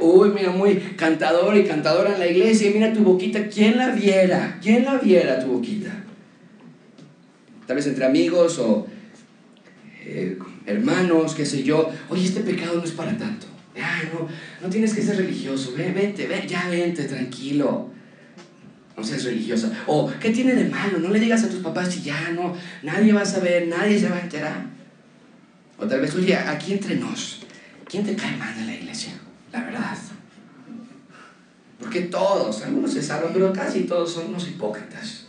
Uy, mira, muy cantador y cantadora en la iglesia, mira tu boquita, ¿quién la viera? ¿Quién la viera tu boquita? Tal vez entre amigos o eh, hermanos, qué sé yo, oye, este pecado no es para tanto. no, no tienes que ser religioso, ven, vente, ven, ya vente, tranquilo. No seas religiosa. O, ¿qué tiene de malo? No le digas a tus papás si ya no, nadie va a saber, nadie se va a enterar. O tal vez, oye, aquí entre nos, ¿quién te cae mal en la iglesia? La verdad. Porque todos, algunos se salvan, pero casi todos son unos hipócritas.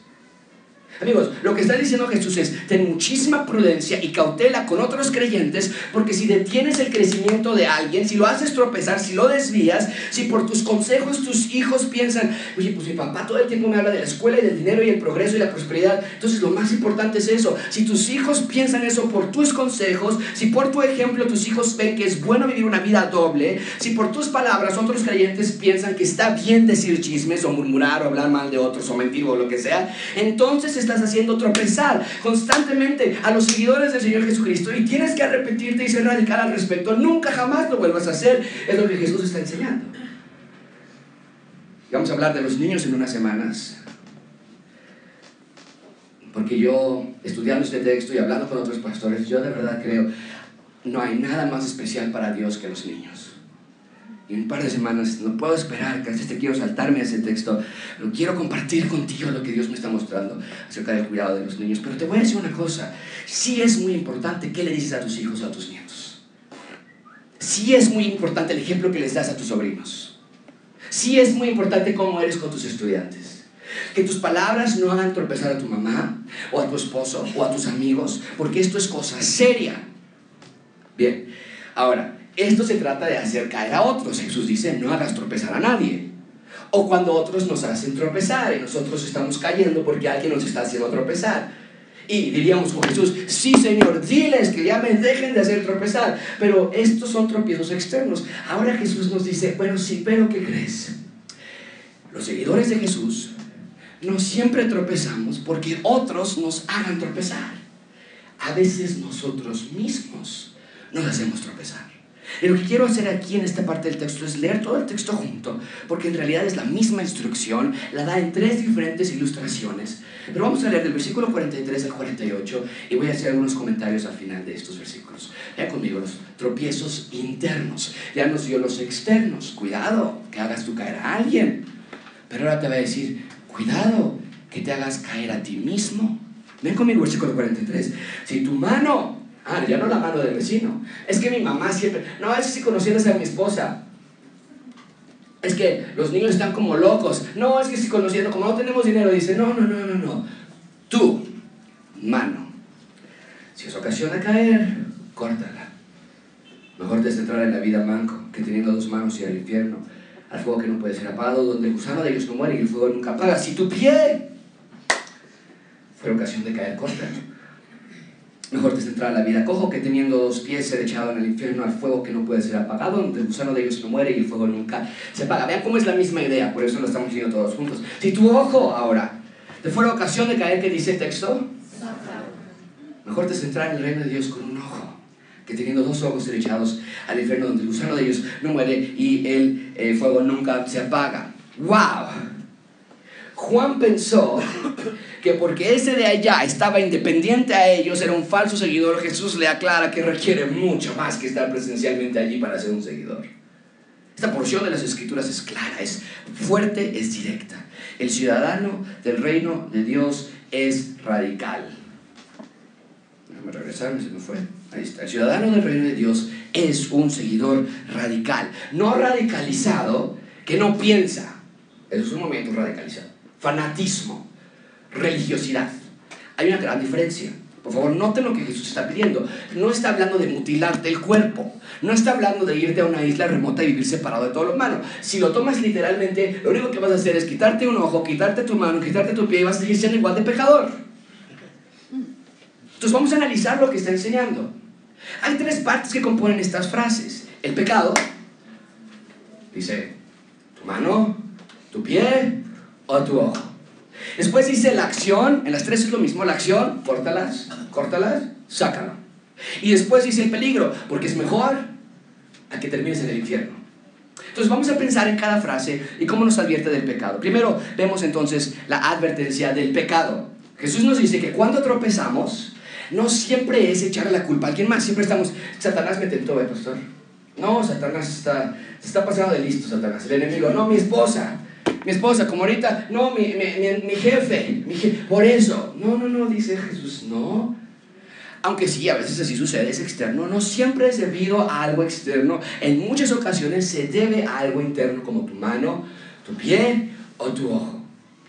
Amigos, lo que está diciendo Jesús es, ten muchísima prudencia y cautela con otros creyentes, porque si detienes el crecimiento de alguien, si lo haces tropezar, si lo desvías, si por tus consejos tus hijos piensan, oye, pues mi papá todo el tiempo me habla de la escuela y del dinero y el progreso y la prosperidad, entonces lo más importante es eso. Si tus hijos piensan eso por tus consejos, si por tu ejemplo tus hijos ven que es bueno vivir una vida doble, si por tus palabras otros creyentes piensan que está bien decir chismes o murmurar o hablar mal de otros o mentir o lo que sea, entonces estás haciendo tropezar constantemente a los seguidores del Señor Jesucristo y tienes que arrepentirte y ser radical al respecto. Nunca jamás lo vuelvas a hacer. Es lo que Jesús está enseñando. vamos a hablar de los niños en unas semanas. porque yo, estudiando este texto y hablando con otros pastores, yo de verdad creo, no hay nada más especial para Dios que los niños. Y un par de semanas no puedo esperar, que te quiero saltarme ese texto, quiero compartir contigo lo que Dios me está mostrando acerca del cuidado de los niños. Pero te voy a decir una cosa, sí es muy importante qué le dices a tus hijos o a tus nietos. Sí es muy importante el ejemplo que les das a tus sobrinos. Sí es muy importante cómo eres con tus estudiantes. Que tus palabras no hagan tropezar a tu mamá o a tu esposo o a tus amigos, porque esto es cosa seria. Bien, ahora, esto se trata de hacer caer a otros. Jesús dice, no hagas tropezar a nadie. O cuando otros nos hacen tropezar y nosotros estamos cayendo porque alguien nos está haciendo tropezar. Y diríamos con Jesús, sí Señor, diles que ya me dejen de hacer tropezar. Pero estos son tropiezos externos. Ahora Jesús nos dice, bueno, sí, pero ¿qué crees? Los seguidores de Jesús no siempre tropezamos porque otros nos hagan tropezar. A veces nosotros mismos nos hacemos tropezar. Y lo que quiero hacer aquí en esta parte del texto es leer todo el texto junto, porque en realidad es la misma instrucción, la da en tres diferentes ilustraciones. Pero vamos a leer del versículo 43 al 48 y voy a hacer algunos comentarios al final de estos versículos. Vean conmigo los tropiezos internos. Ya nos dio los externos. Cuidado, que hagas tú caer a alguien. Pero ahora te va a decir, cuidado, que te hagas caer a ti mismo. Ven conmigo, versículo 43. Si tu mano Ah, ya no la mano del vecino. Es que mi mamá siempre. No, es que si conocieras a mi esposa. Es que los niños están como locos. No, es que si conociendo, como no tenemos dinero, dice: No, no, no, no, no. Tú, mano. Si os ocasiona caer, córtala. Mejor te entrar en la vida manco que teniendo dos manos y al infierno, al fuego que no puede ser apagado, donde el gusano de ellos no muere y el fuego nunca apaga. Si tu pie fue ocasión de caer, córtala. Mejor te centrar la vida cojo que teniendo dos pies ser echado en el infierno al fuego que no puede ser apagado, donde el gusano de ellos no muere y el fuego nunca se apaga. Vean cómo es la misma idea, por eso lo estamos viendo todos juntos. Si tu ojo ahora te fuera ocasión de caer, ¿qué dice el texto? Mejor te centrar en el reino de Dios con un ojo que teniendo dos ojos ser echados al infierno donde el gusano de ellos no muere y el eh, fuego nunca se apaga. ¡Wow! Juan pensó que porque ese de allá estaba independiente a ellos, era un falso seguidor, Jesús le aclara que requiere mucho más que estar presencialmente allí para ser un seguidor. Esta porción de las escrituras es clara, es fuerte, es directa. El ciudadano del reino de Dios es radical. Déjame regresar, se me fue. Ahí está. El ciudadano del reino de Dios es un seguidor radical. No radicalizado, que no piensa. Eso es un momento radicalizado fanatismo, religiosidad. Hay una gran diferencia. Por favor, noten lo que Jesús está pidiendo. No está hablando de mutilarte el cuerpo. No está hablando de irte a una isla remota y vivir separado de todos los humanos. Si lo tomas literalmente, lo único que vas a hacer es quitarte un ojo, quitarte tu mano, quitarte tu pie y vas a seguir siendo igual de pecador. Entonces vamos a analizar lo que está enseñando. Hay tres partes que componen estas frases. El pecado, dice, tu mano, tu pie o tu ojo. Después dice la acción, en las tres es lo mismo, la acción, córtalas, córtalas, sácalo. Y después dice el peligro, porque es mejor a que termines en el infierno. Entonces vamos a pensar en cada frase y cómo nos advierte del pecado. Primero vemos entonces la advertencia del pecado. Jesús nos dice que cuando tropezamos, no siempre es echarle la culpa a alguien más, siempre estamos, Satanás me tentó, ¿eh, pastor? No, Satanás está, se está pasando de listo, Satanás. El enemigo, no, mi esposa, mi esposa, como ahorita, no, mi, jefe, mi por eso. No, no, no, dice Jesús, no. Aunque sí, a veces así sucede, es externo, no siempre es debido a algo externo. En muchas ocasiones se debe a algo interno, como tu mano, tu pie o tu ojo.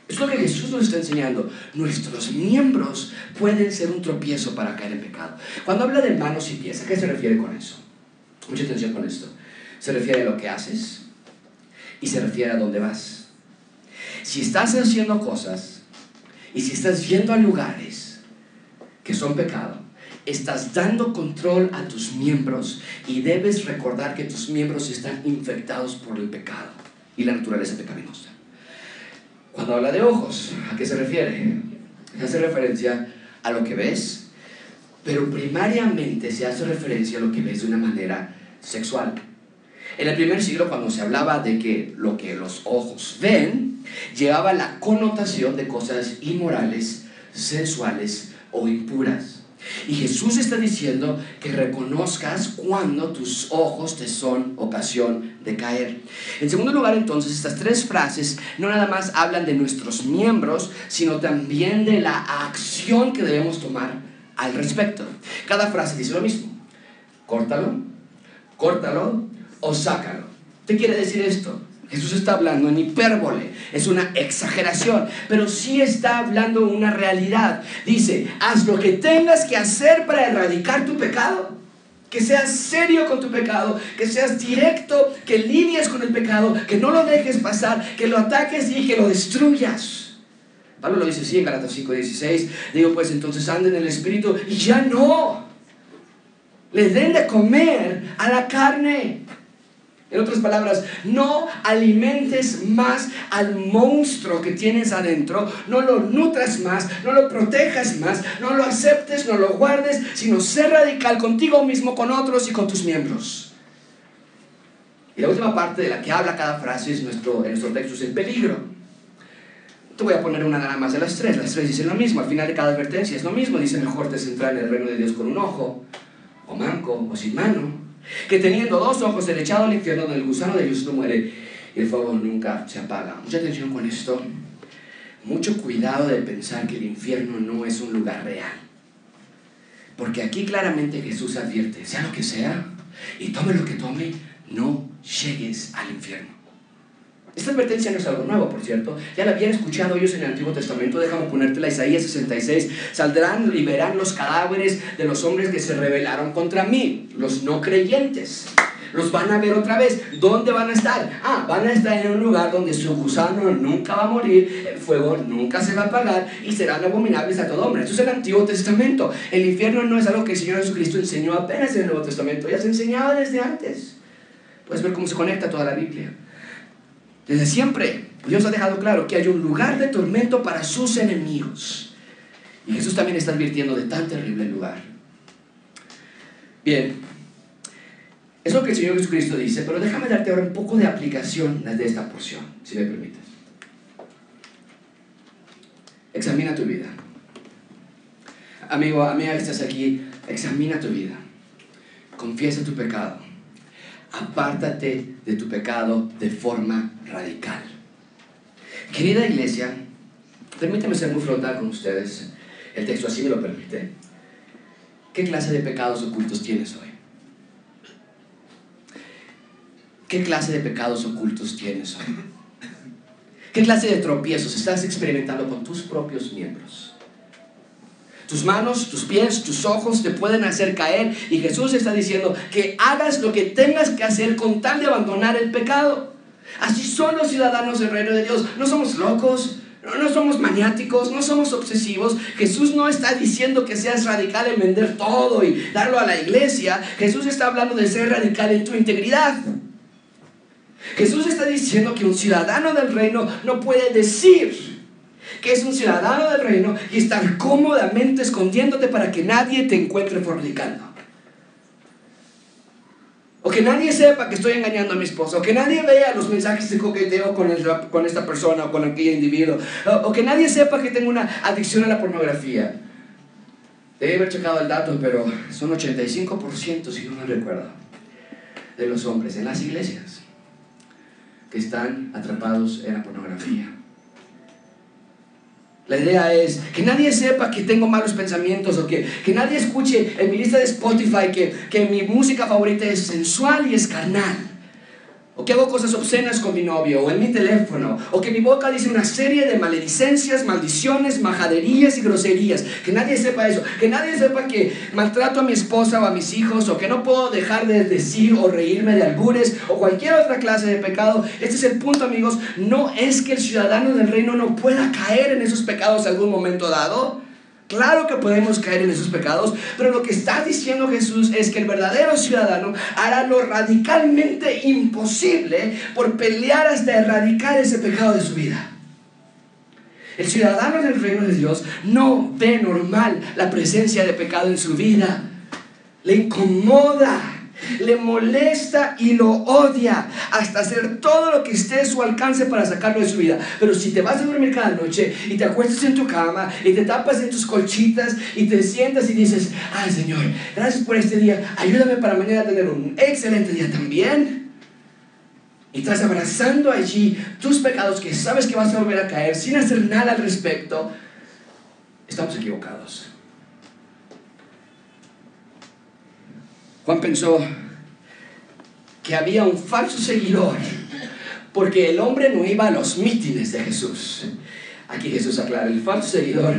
Es lo que Jesús nos está enseñando. Nuestros miembros pueden ser un tropiezo para caer en pecado. Cuando habla de manos y pies, ¿a qué se refiere con eso? Mucha atención con esto. Se refiere a lo que haces y se refiere a dónde vas. Si estás haciendo cosas y si estás yendo a lugares que son pecado, estás dando control a tus miembros y debes recordar que tus miembros están infectados por el pecado y la naturaleza pecaminosa. Cuando habla de ojos, ¿a qué se refiere? Hace referencia a lo que ves, pero primariamente se hace referencia a lo que ves de una manera sexual. En el primer siglo, cuando se hablaba de que lo que los ojos ven, llevaba la connotación de cosas inmorales, sensuales o impuras. Y Jesús está diciendo que reconozcas cuando tus ojos te son ocasión de caer. En segundo lugar, entonces, estas tres frases no nada más hablan de nuestros miembros, sino también de la acción que debemos tomar al respecto. Cada frase dice lo mismo. Córtalo, córtalo o sácalo. ¿Qué quiere decir esto? Jesús está hablando en hipérbole, es una exageración, pero sí está hablando una realidad. Dice, haz lo que tengas que hacer para erradicar tu pecado. Que seas serio con tu pecado, que seas directo, que lidies con el pecado, que no lo dejes pasar, que lo ataques y que lo destruyas. Pablo lo dice así en Galatas 5:16. Digo, pues entonces anden en el Espíritu y ya no. Le den de comer a la carne. En otras palabras, no alimentes más al monstruo que tienes adentro, no lo nutras más, no lo protejas más, no lo aceptes, no lo guardes, sino ser radical contigo mismo, con otros y con tus miembros. Y la última parte de la que habla cada frase es nuestro, nuestro texto es el peligro. Te voy a poner una nada más de las tres. Las tres dicen lo mismo. Al final de cada advertencia es lo mismo. Dice mejor te centrar en el reino de Dios con un ojo, o manco, o sin mano, que teniendo dos ojos ser echado al infierno donde el gusano de Dios no muere y el fuego nunca se apaga. Mucha atención con esto. Mucho cuidado de pensar que el infierno no es un lugar real. Porque aquí claramente Jesús advierte, sea lo que sea, y tome lo que tome, no llegues al infierno. Esta advertencia no es algo nuevo, por cierto. Ya la habían escuchado ellos en el Antiguo Testamento. Déjame ponerte la Isaías 66. Saldrán y verán los cadáveres de los hombres que se rebelaron contra mí, los no creyentes. Los van a ver otra vez. ¿Dónde van a estar? Ah, van a estar en un lugar donde su gusano nunca va a morir, el fuego nunca se va a apagar y serán abominables a todo hombre. Esto es el Antiguo Testamento. El infierno no es algo que el Señor Jesucristo enseñó apenas en el Nuevo Testamento, ya se enseñaba desde antes. Puedes ver cómo se conecta toda la Biblia. Desde siempre, Dios ha dejado claro que hay un lugar de tormento para sus enemigos. Y Jesús también está advirtiendo de tan terrible lugar. Bien, es lo que el Señor Jesucristo dice, pero déjame darte ahora un poco de aplicación de esta porción, si me permites. Examina tu vida. Amigo, amiga que estás aquí, examina tu vida. Confiesa tu pecado apártate de tu pecado de forma radical. Querida iglesia, permíteme ser muy frontal con ustedes. El texto así me lo permite. ¿Qué clase de pecados ocultos tienes hoy? ¿Qué clase de pecados ocultos tienes hoy? ¿Qué clase de tropiezos estás experimentando con tus propios miembros? Tus manos, tus pies, tus ojos te pueden hacer caer. Y Jesús está diciendo que hagas lo que tengas que hacer con tal de abandonar el pecado. Así son los ciudadanos del reino de Dios. No somos locos, no, somos maniáticos, no somos obsesivos. Jesús no está diciendo que seas radical en vender todo y darlo a la iglesia. Jesús está hablando de ser radical en tu integridad. Jesús está diciendo que un ciudadano del reino no puede decir que es un ciudadano del reino y estar cómodamente escondiéndote para que nadie te encuentre fornicando. O que nadie sepa que estoy engañando a mi esposa. O que nadie vea los mensajes de coqueteo con, esta persona o con aquel individuo. O, o, que nadie sepa que tengo una adicción a la pornografía. Debe haber checado el dato, pero son 85%, si no me recuerdo, de los hombres en las iglesias que están atrapados en la pornografía. La idea es que nadie sepa que tengo malos pensamientos o que, que nadie escuche en mi lista de Spotify que, que mi música favorita es sensual y es carnal o que hago cosas obscenas con mi novio, o en mi teléfono, o que mi boca dice una serie de maledicencias, maldiciones, majaderías y groserías. Que nadie sepa eso, que nadie sepa que maltrato a mi esposa o a mis hijos, o que no puedo dejar de decir o reírme de albures, o cualquier otra clase de pecado. Este es el punto, amigos. No es que el ciudadano del reino no pueda caer en esos pecados en algún momento dado. Claro que podemos caer en esos pecados, pero lo que está diciendo Jesús es que el verdadero ciudadano hará lo radicalmente imposible por pelear hasta erradicar ese pecado de su vida. El ciudadano del reino de Dios no ve normal la presencia de pecado en su vida. Le incomoda le molesta y lo odia hasta hacer todo lo que esté a su alcance para sacarlo de su vida. Pero si te vas a dormir cada noche y te acuestas en tu cama y te tapas en tus colchitas y te sientas y dices, ay Señor, gracias por este día, ayúdame para mañana tener un excelente día también. Y estás abrazando allí tus pecados que sabes que vas a volver a caer sin hacer nada al respecto. Estamos equivocados. Juan pensó que había un falso seguidor porque el hombre no iba a los mítines de Jesús. Aquí Jesús aclara, el falso seguidor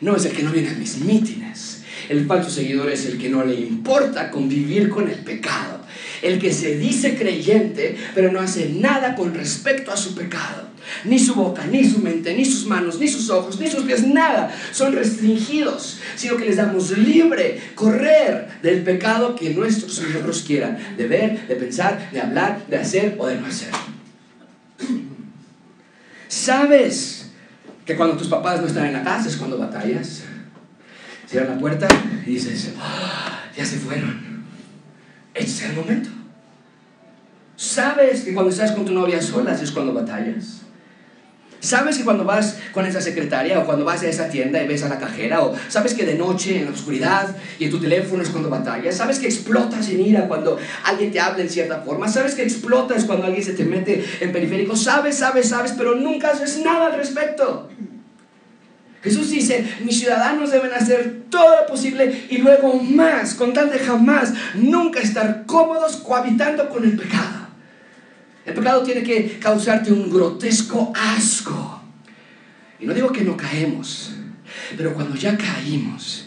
no es el que no viene a mis mítines. El falso seguidor es el que no le importa convivir con el pecado. El que se dice creyente, pero no hace nada con respecto a su pecado. Ni su boca, ni su mente, ni sus manos, ni sus ojos, ni sus pies, nada. Son restringidos, sino que les damos libre correr del pecado que nuestros miembros quieran. De ver, de pensar, de hablar, de hacer o de no hacer. ¿Sabes que cuando tus papás no están en la casa es cuando batallas? Cierran la puerta y dices, ah, ya se fueron. Ese es el momento. ¿Sabes que cuando estás con tu novia solas es cuando batallas? ¿Sabes que cuando vas con esa secretaria o cuando vas a esa tienda y ves a la cajera o sabes que de noche en la oscuridad y en tu teléfono es cuando batallas? ¿Sabes que explotas en ira cuando alguien te habla en cierta forma? ¿Sabes que explotas cuando alguien se te mete en periférico? ¿Sabes, sabes, sabes, pero nunca haces nada al respecto? Jesús dice, mis ciudadanos deben hacer todo lo posible y luego más, con tal de jamás, nunca estar cómodos cohabitando con el pecado. El pecado tiene que causarte un grotesco asco. Y no digo que no caemos, pero cuando ya caímos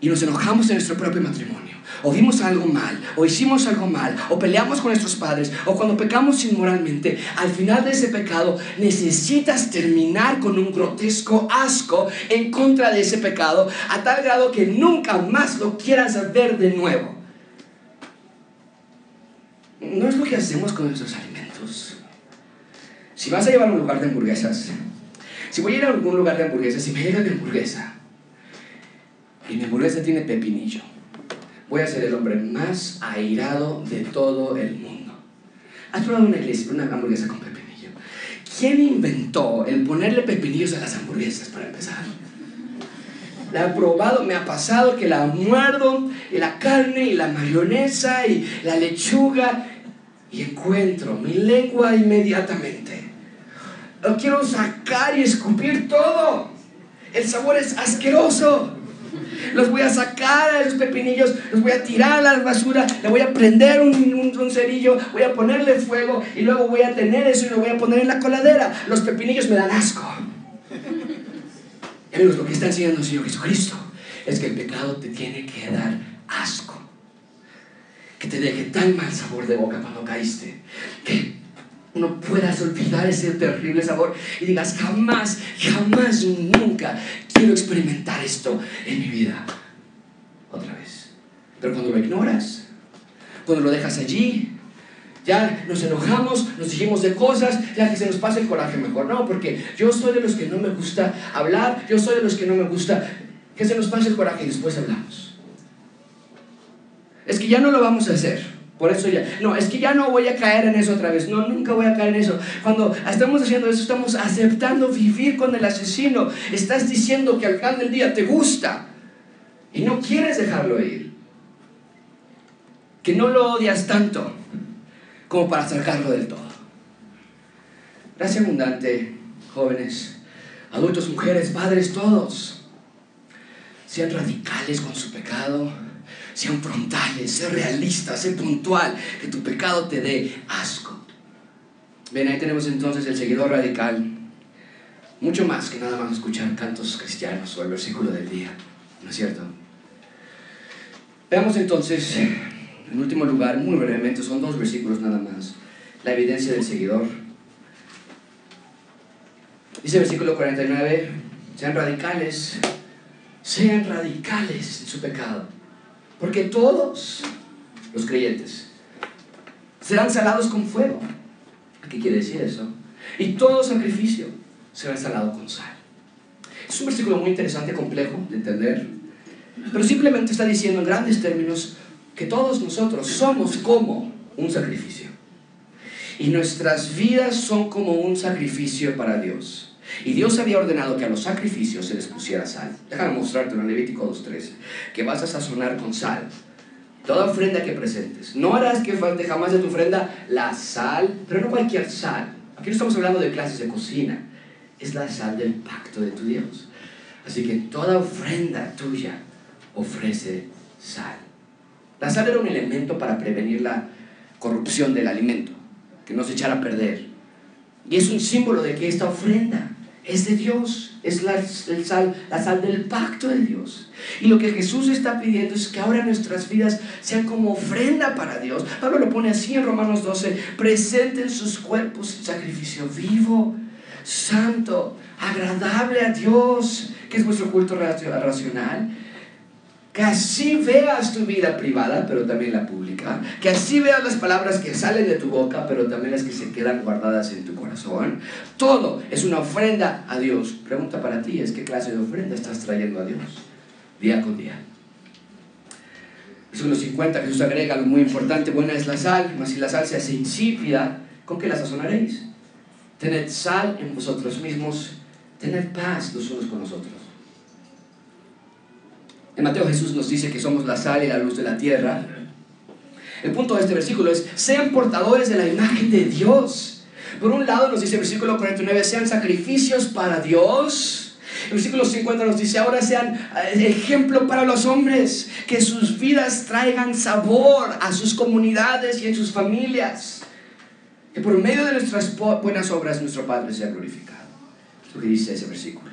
y nos enojamos en nuestro propio matrimonio, o vimos algo mal, o hicimos algo mal, o peleamos con nuestros padres, o cuando pecamos inmoralmente, al final de ese pecado necesitas terminar con un grotesco asco en contra de ese pecado, a tal grado que nunca más lo quieras ver de nuevo. No es lo que hacemos con nuestros alimentos. Si vas a llevar a un lugar de hamburguesas, si voy a ir a algún lugar de hamburguesas y me llega mi hamburguesa, y mi hamburguesa tiene pepinillo, voy a ser el hombre más airado de todo el mundo. ¿Has probado una, hamburguesa con pepinillo? ¿Quién inventó el ponerle pepinillos a las hamburguesas para empezar? La he probado, me ha pasado que la muerdo y la carne y la mayonesa y la lechuga y encuentro mi lengua inmediatamente. Lo quiero sacar y escupir todo. El sabor es asqueroso. Los voy a sacar a esos pepinillos, los voy a tirar a la basura, le voy a prender un, cerillo, voy a ponerle fuego y luego voy a tener eso y lo voy a poner en la coladera. Los pepinillos me dan asco. Amigos, lo que está enseñando el Señor Jesucristo es que el pecado te tiene que dar asco que te deje tan mal sabor de boca cuando caíste, que no puedas olvidar ese terrible sabor y digas, jamás, jamás, nunca quiero experimentar esto en mi vida. Otra vez. Pero cuando lo ignoras, cuando lo dejas allí, ya nos enojamos, nos dijimos de cosas, ya que se nos pasa el coraje mejor. No, porque yo soy de los que no me gusta hablar, yo soy de los que no me gusta que se nos pase el coraje y después hablamos. Es que ya no lo vamos a hacer. Por eso ya, no, es que ya no voy a caer en eso otra vez. No, nunca voy a caer en eso. Cuando estamos haciendo eso, estamos aceptando vivir con el asesino. Estás diciendo que al final del día te gusta y no quieres dejarlo ir. Que no lo odias tanto como para sacarlo del todo. Gracias abundante, jóvenes, adultos, mujeres, padres, todos. Sean radicales con su pecado sean frontales, sé realista, sé puntual, que tu pecado te dé asco. Ven, ahí tenemos entonces el seguidor radical. Mucho más que nada más escuchar cantos cristianos o el versículo del día, ¿no es cierto? Veamos entonces, en último lugar, muy brevemente, son dos versículos nada más, la evidencia del seguidor. Dice el versículo 49, sean radicales, sean radicales en su pecado. Porque todos los creyentes serán salados con fuego. ¿Qué quiere decir eso? Y todo sacrificio será salado con sal. Es un versículo muy interesante, complejo de entender, pero simplemente está diciendo en grandes términos, que todos nosotros somos como un sacrificio. Y nuestras vidas son como un sacrificio para Dios. Y Dios había ordenado que a los sacrificios se les pusiera sal. Déjame mostrarte en Levítico 2.13, que vas a sazonar con sal toda ofrenda que presentes. No harás que falte jamás de tu ofrenda la sal, pero no cualquier sal. Aquí no estamos hablando de clases de cocina, es la sal del pacto de tu Dios. Así que toda ofrenda tuya ofrece sal. La sal era un elemento para prevenir la corrupción del alimento, que no se echara a perder. Y es un símbolo de que esta ofrenda es de Dios, es la, sal, la sal del pacto de Dios. Y lo que Jesús está pidiendo es que ahora nuestras vidas sean como ofrenda para Dios. Pablo lo pone así en Romanos 12, presenten sus cuerpos en sacrificio vivo, santo, agradable a Dios, que es vuestro culto racional que así veas tu vida privada, pero también la pública. Que así veas las palabras que salen de tu boca, pero también las que se quedan guardadas en tu corazón. Todo es una ofrenda a Dios. Pregunta para ti es qué clase de ofrenda estás trayendo a Dios día con día. Versículo 50, Jesús agrega algo muy importante, buena es la sal, mas si la sal se hace insípida, ¿con qué la sazonaréis? Tened sal en vosotros mismos, tened paz los unos con los otros. En Mateo Jesús nos dice que somos la sal y la luz de la tierra. El punto de este versículo es, sean portadores de la imagen de Dios. Por un lado nos dice el versículo 49, sean sacrificios para Dios. El versículo 50 nos dice, ahora sean eh, ejemplo para los hombres, que sus vidas traigan sabor a sus comunidades y en sus familias. Que por medio de nuestras buenas obras nuestro Padre sea glorificado. Es lo que dice ese versículo.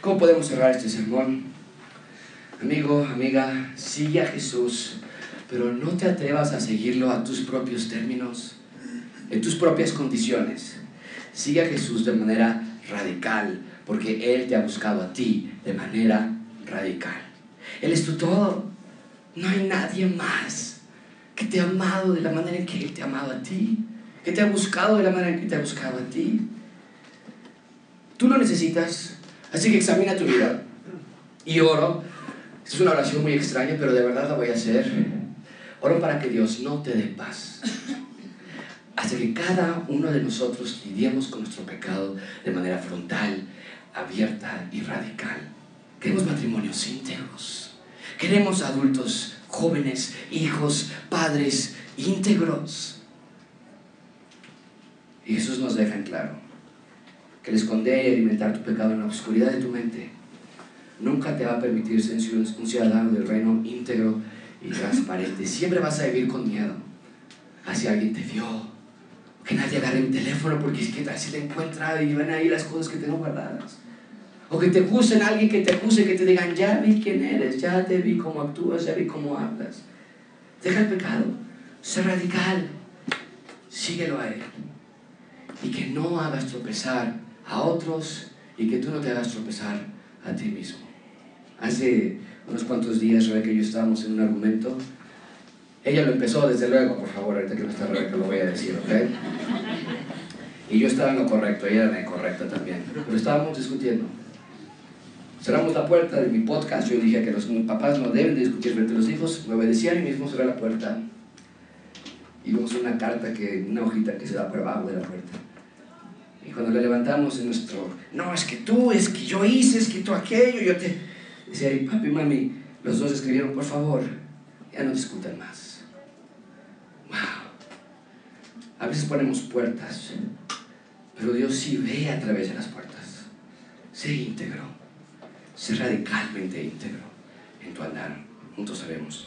¿Cómo podemos cerrar este sermón? Amigo, amiga, sigue a Jesús, pero no te atrevas a seguirlo a tus propios términos, en tus propias condiciones. Sigue a Jesús de manera radical, porque Él te ha buscado a ti de manera radical. Él es tu todo. No hay nadie más que te ha amado de la manera en que Él te ha amado a ti, que te ha buscado de la manera en que te ha buscado a ti. Tú lo necesitas, así que examina tu vida y oro es una oración muy extraña, pero de verdad la voy a hacer. Oro para que Dios no te dé paz. Hasta que cada uno de nosotros lidiemos con nuestro pecado de manera frontal, abierta y radical. Queremos matrimonios íntegros. Queremos adultos, jóvenes, hijos, padres íntegros. Y Jesús nos deja en claro que el esconder y alimentar tu pecado en la oscuridad de tu mente nunca te va a permitir ser un ciudadano del reino íntegro y transparente. Siempre vas a vivir con miedo. Así alguien te vio. Que nadie agarre mi teléfono porque es que tal si te encuentra y van ahí las cosas que tengo guardadas. O que te acusen alguien que te acuse, que te digan, ya vi quién eres, ya te vi cómo actúas, ya vi cómo hablas. Deja el pecado, sé radical, síguelo a Él. Y que no hagas tropezar a otros y que tú no te hagas tropezar a ti mismo. Hace unos cuantos días, Rebeca y yo estábamos en un argumento. Ella lo empezó, desde luego, por favor, ahorita que no está Rebeca lo voy a decir, ¿ok? Y yo estaba en lo correcto, ella era en lo también. Pero estábamos discutiendo. Cerramos la puerta de mi podcast. Yo dije que los papás no deben discutir frente a los hijos. Me obedecían y mismo cerré la puerta. Y vimos una carta, que, una hojita que se da por abajo de la puerta. Y cuando la levantamos en nuestro, no, es que tú, es que yo hice, es que tú aquello, yo te Decía, papi y mami, los dos escribieron, por favor, ya no discutan más. Wow. A veces ponemos puertas, pero Dios sí ve a través de las puertas. Sé íntegro, sé radicalmente íntegro en tu andar. Juntos sabemos.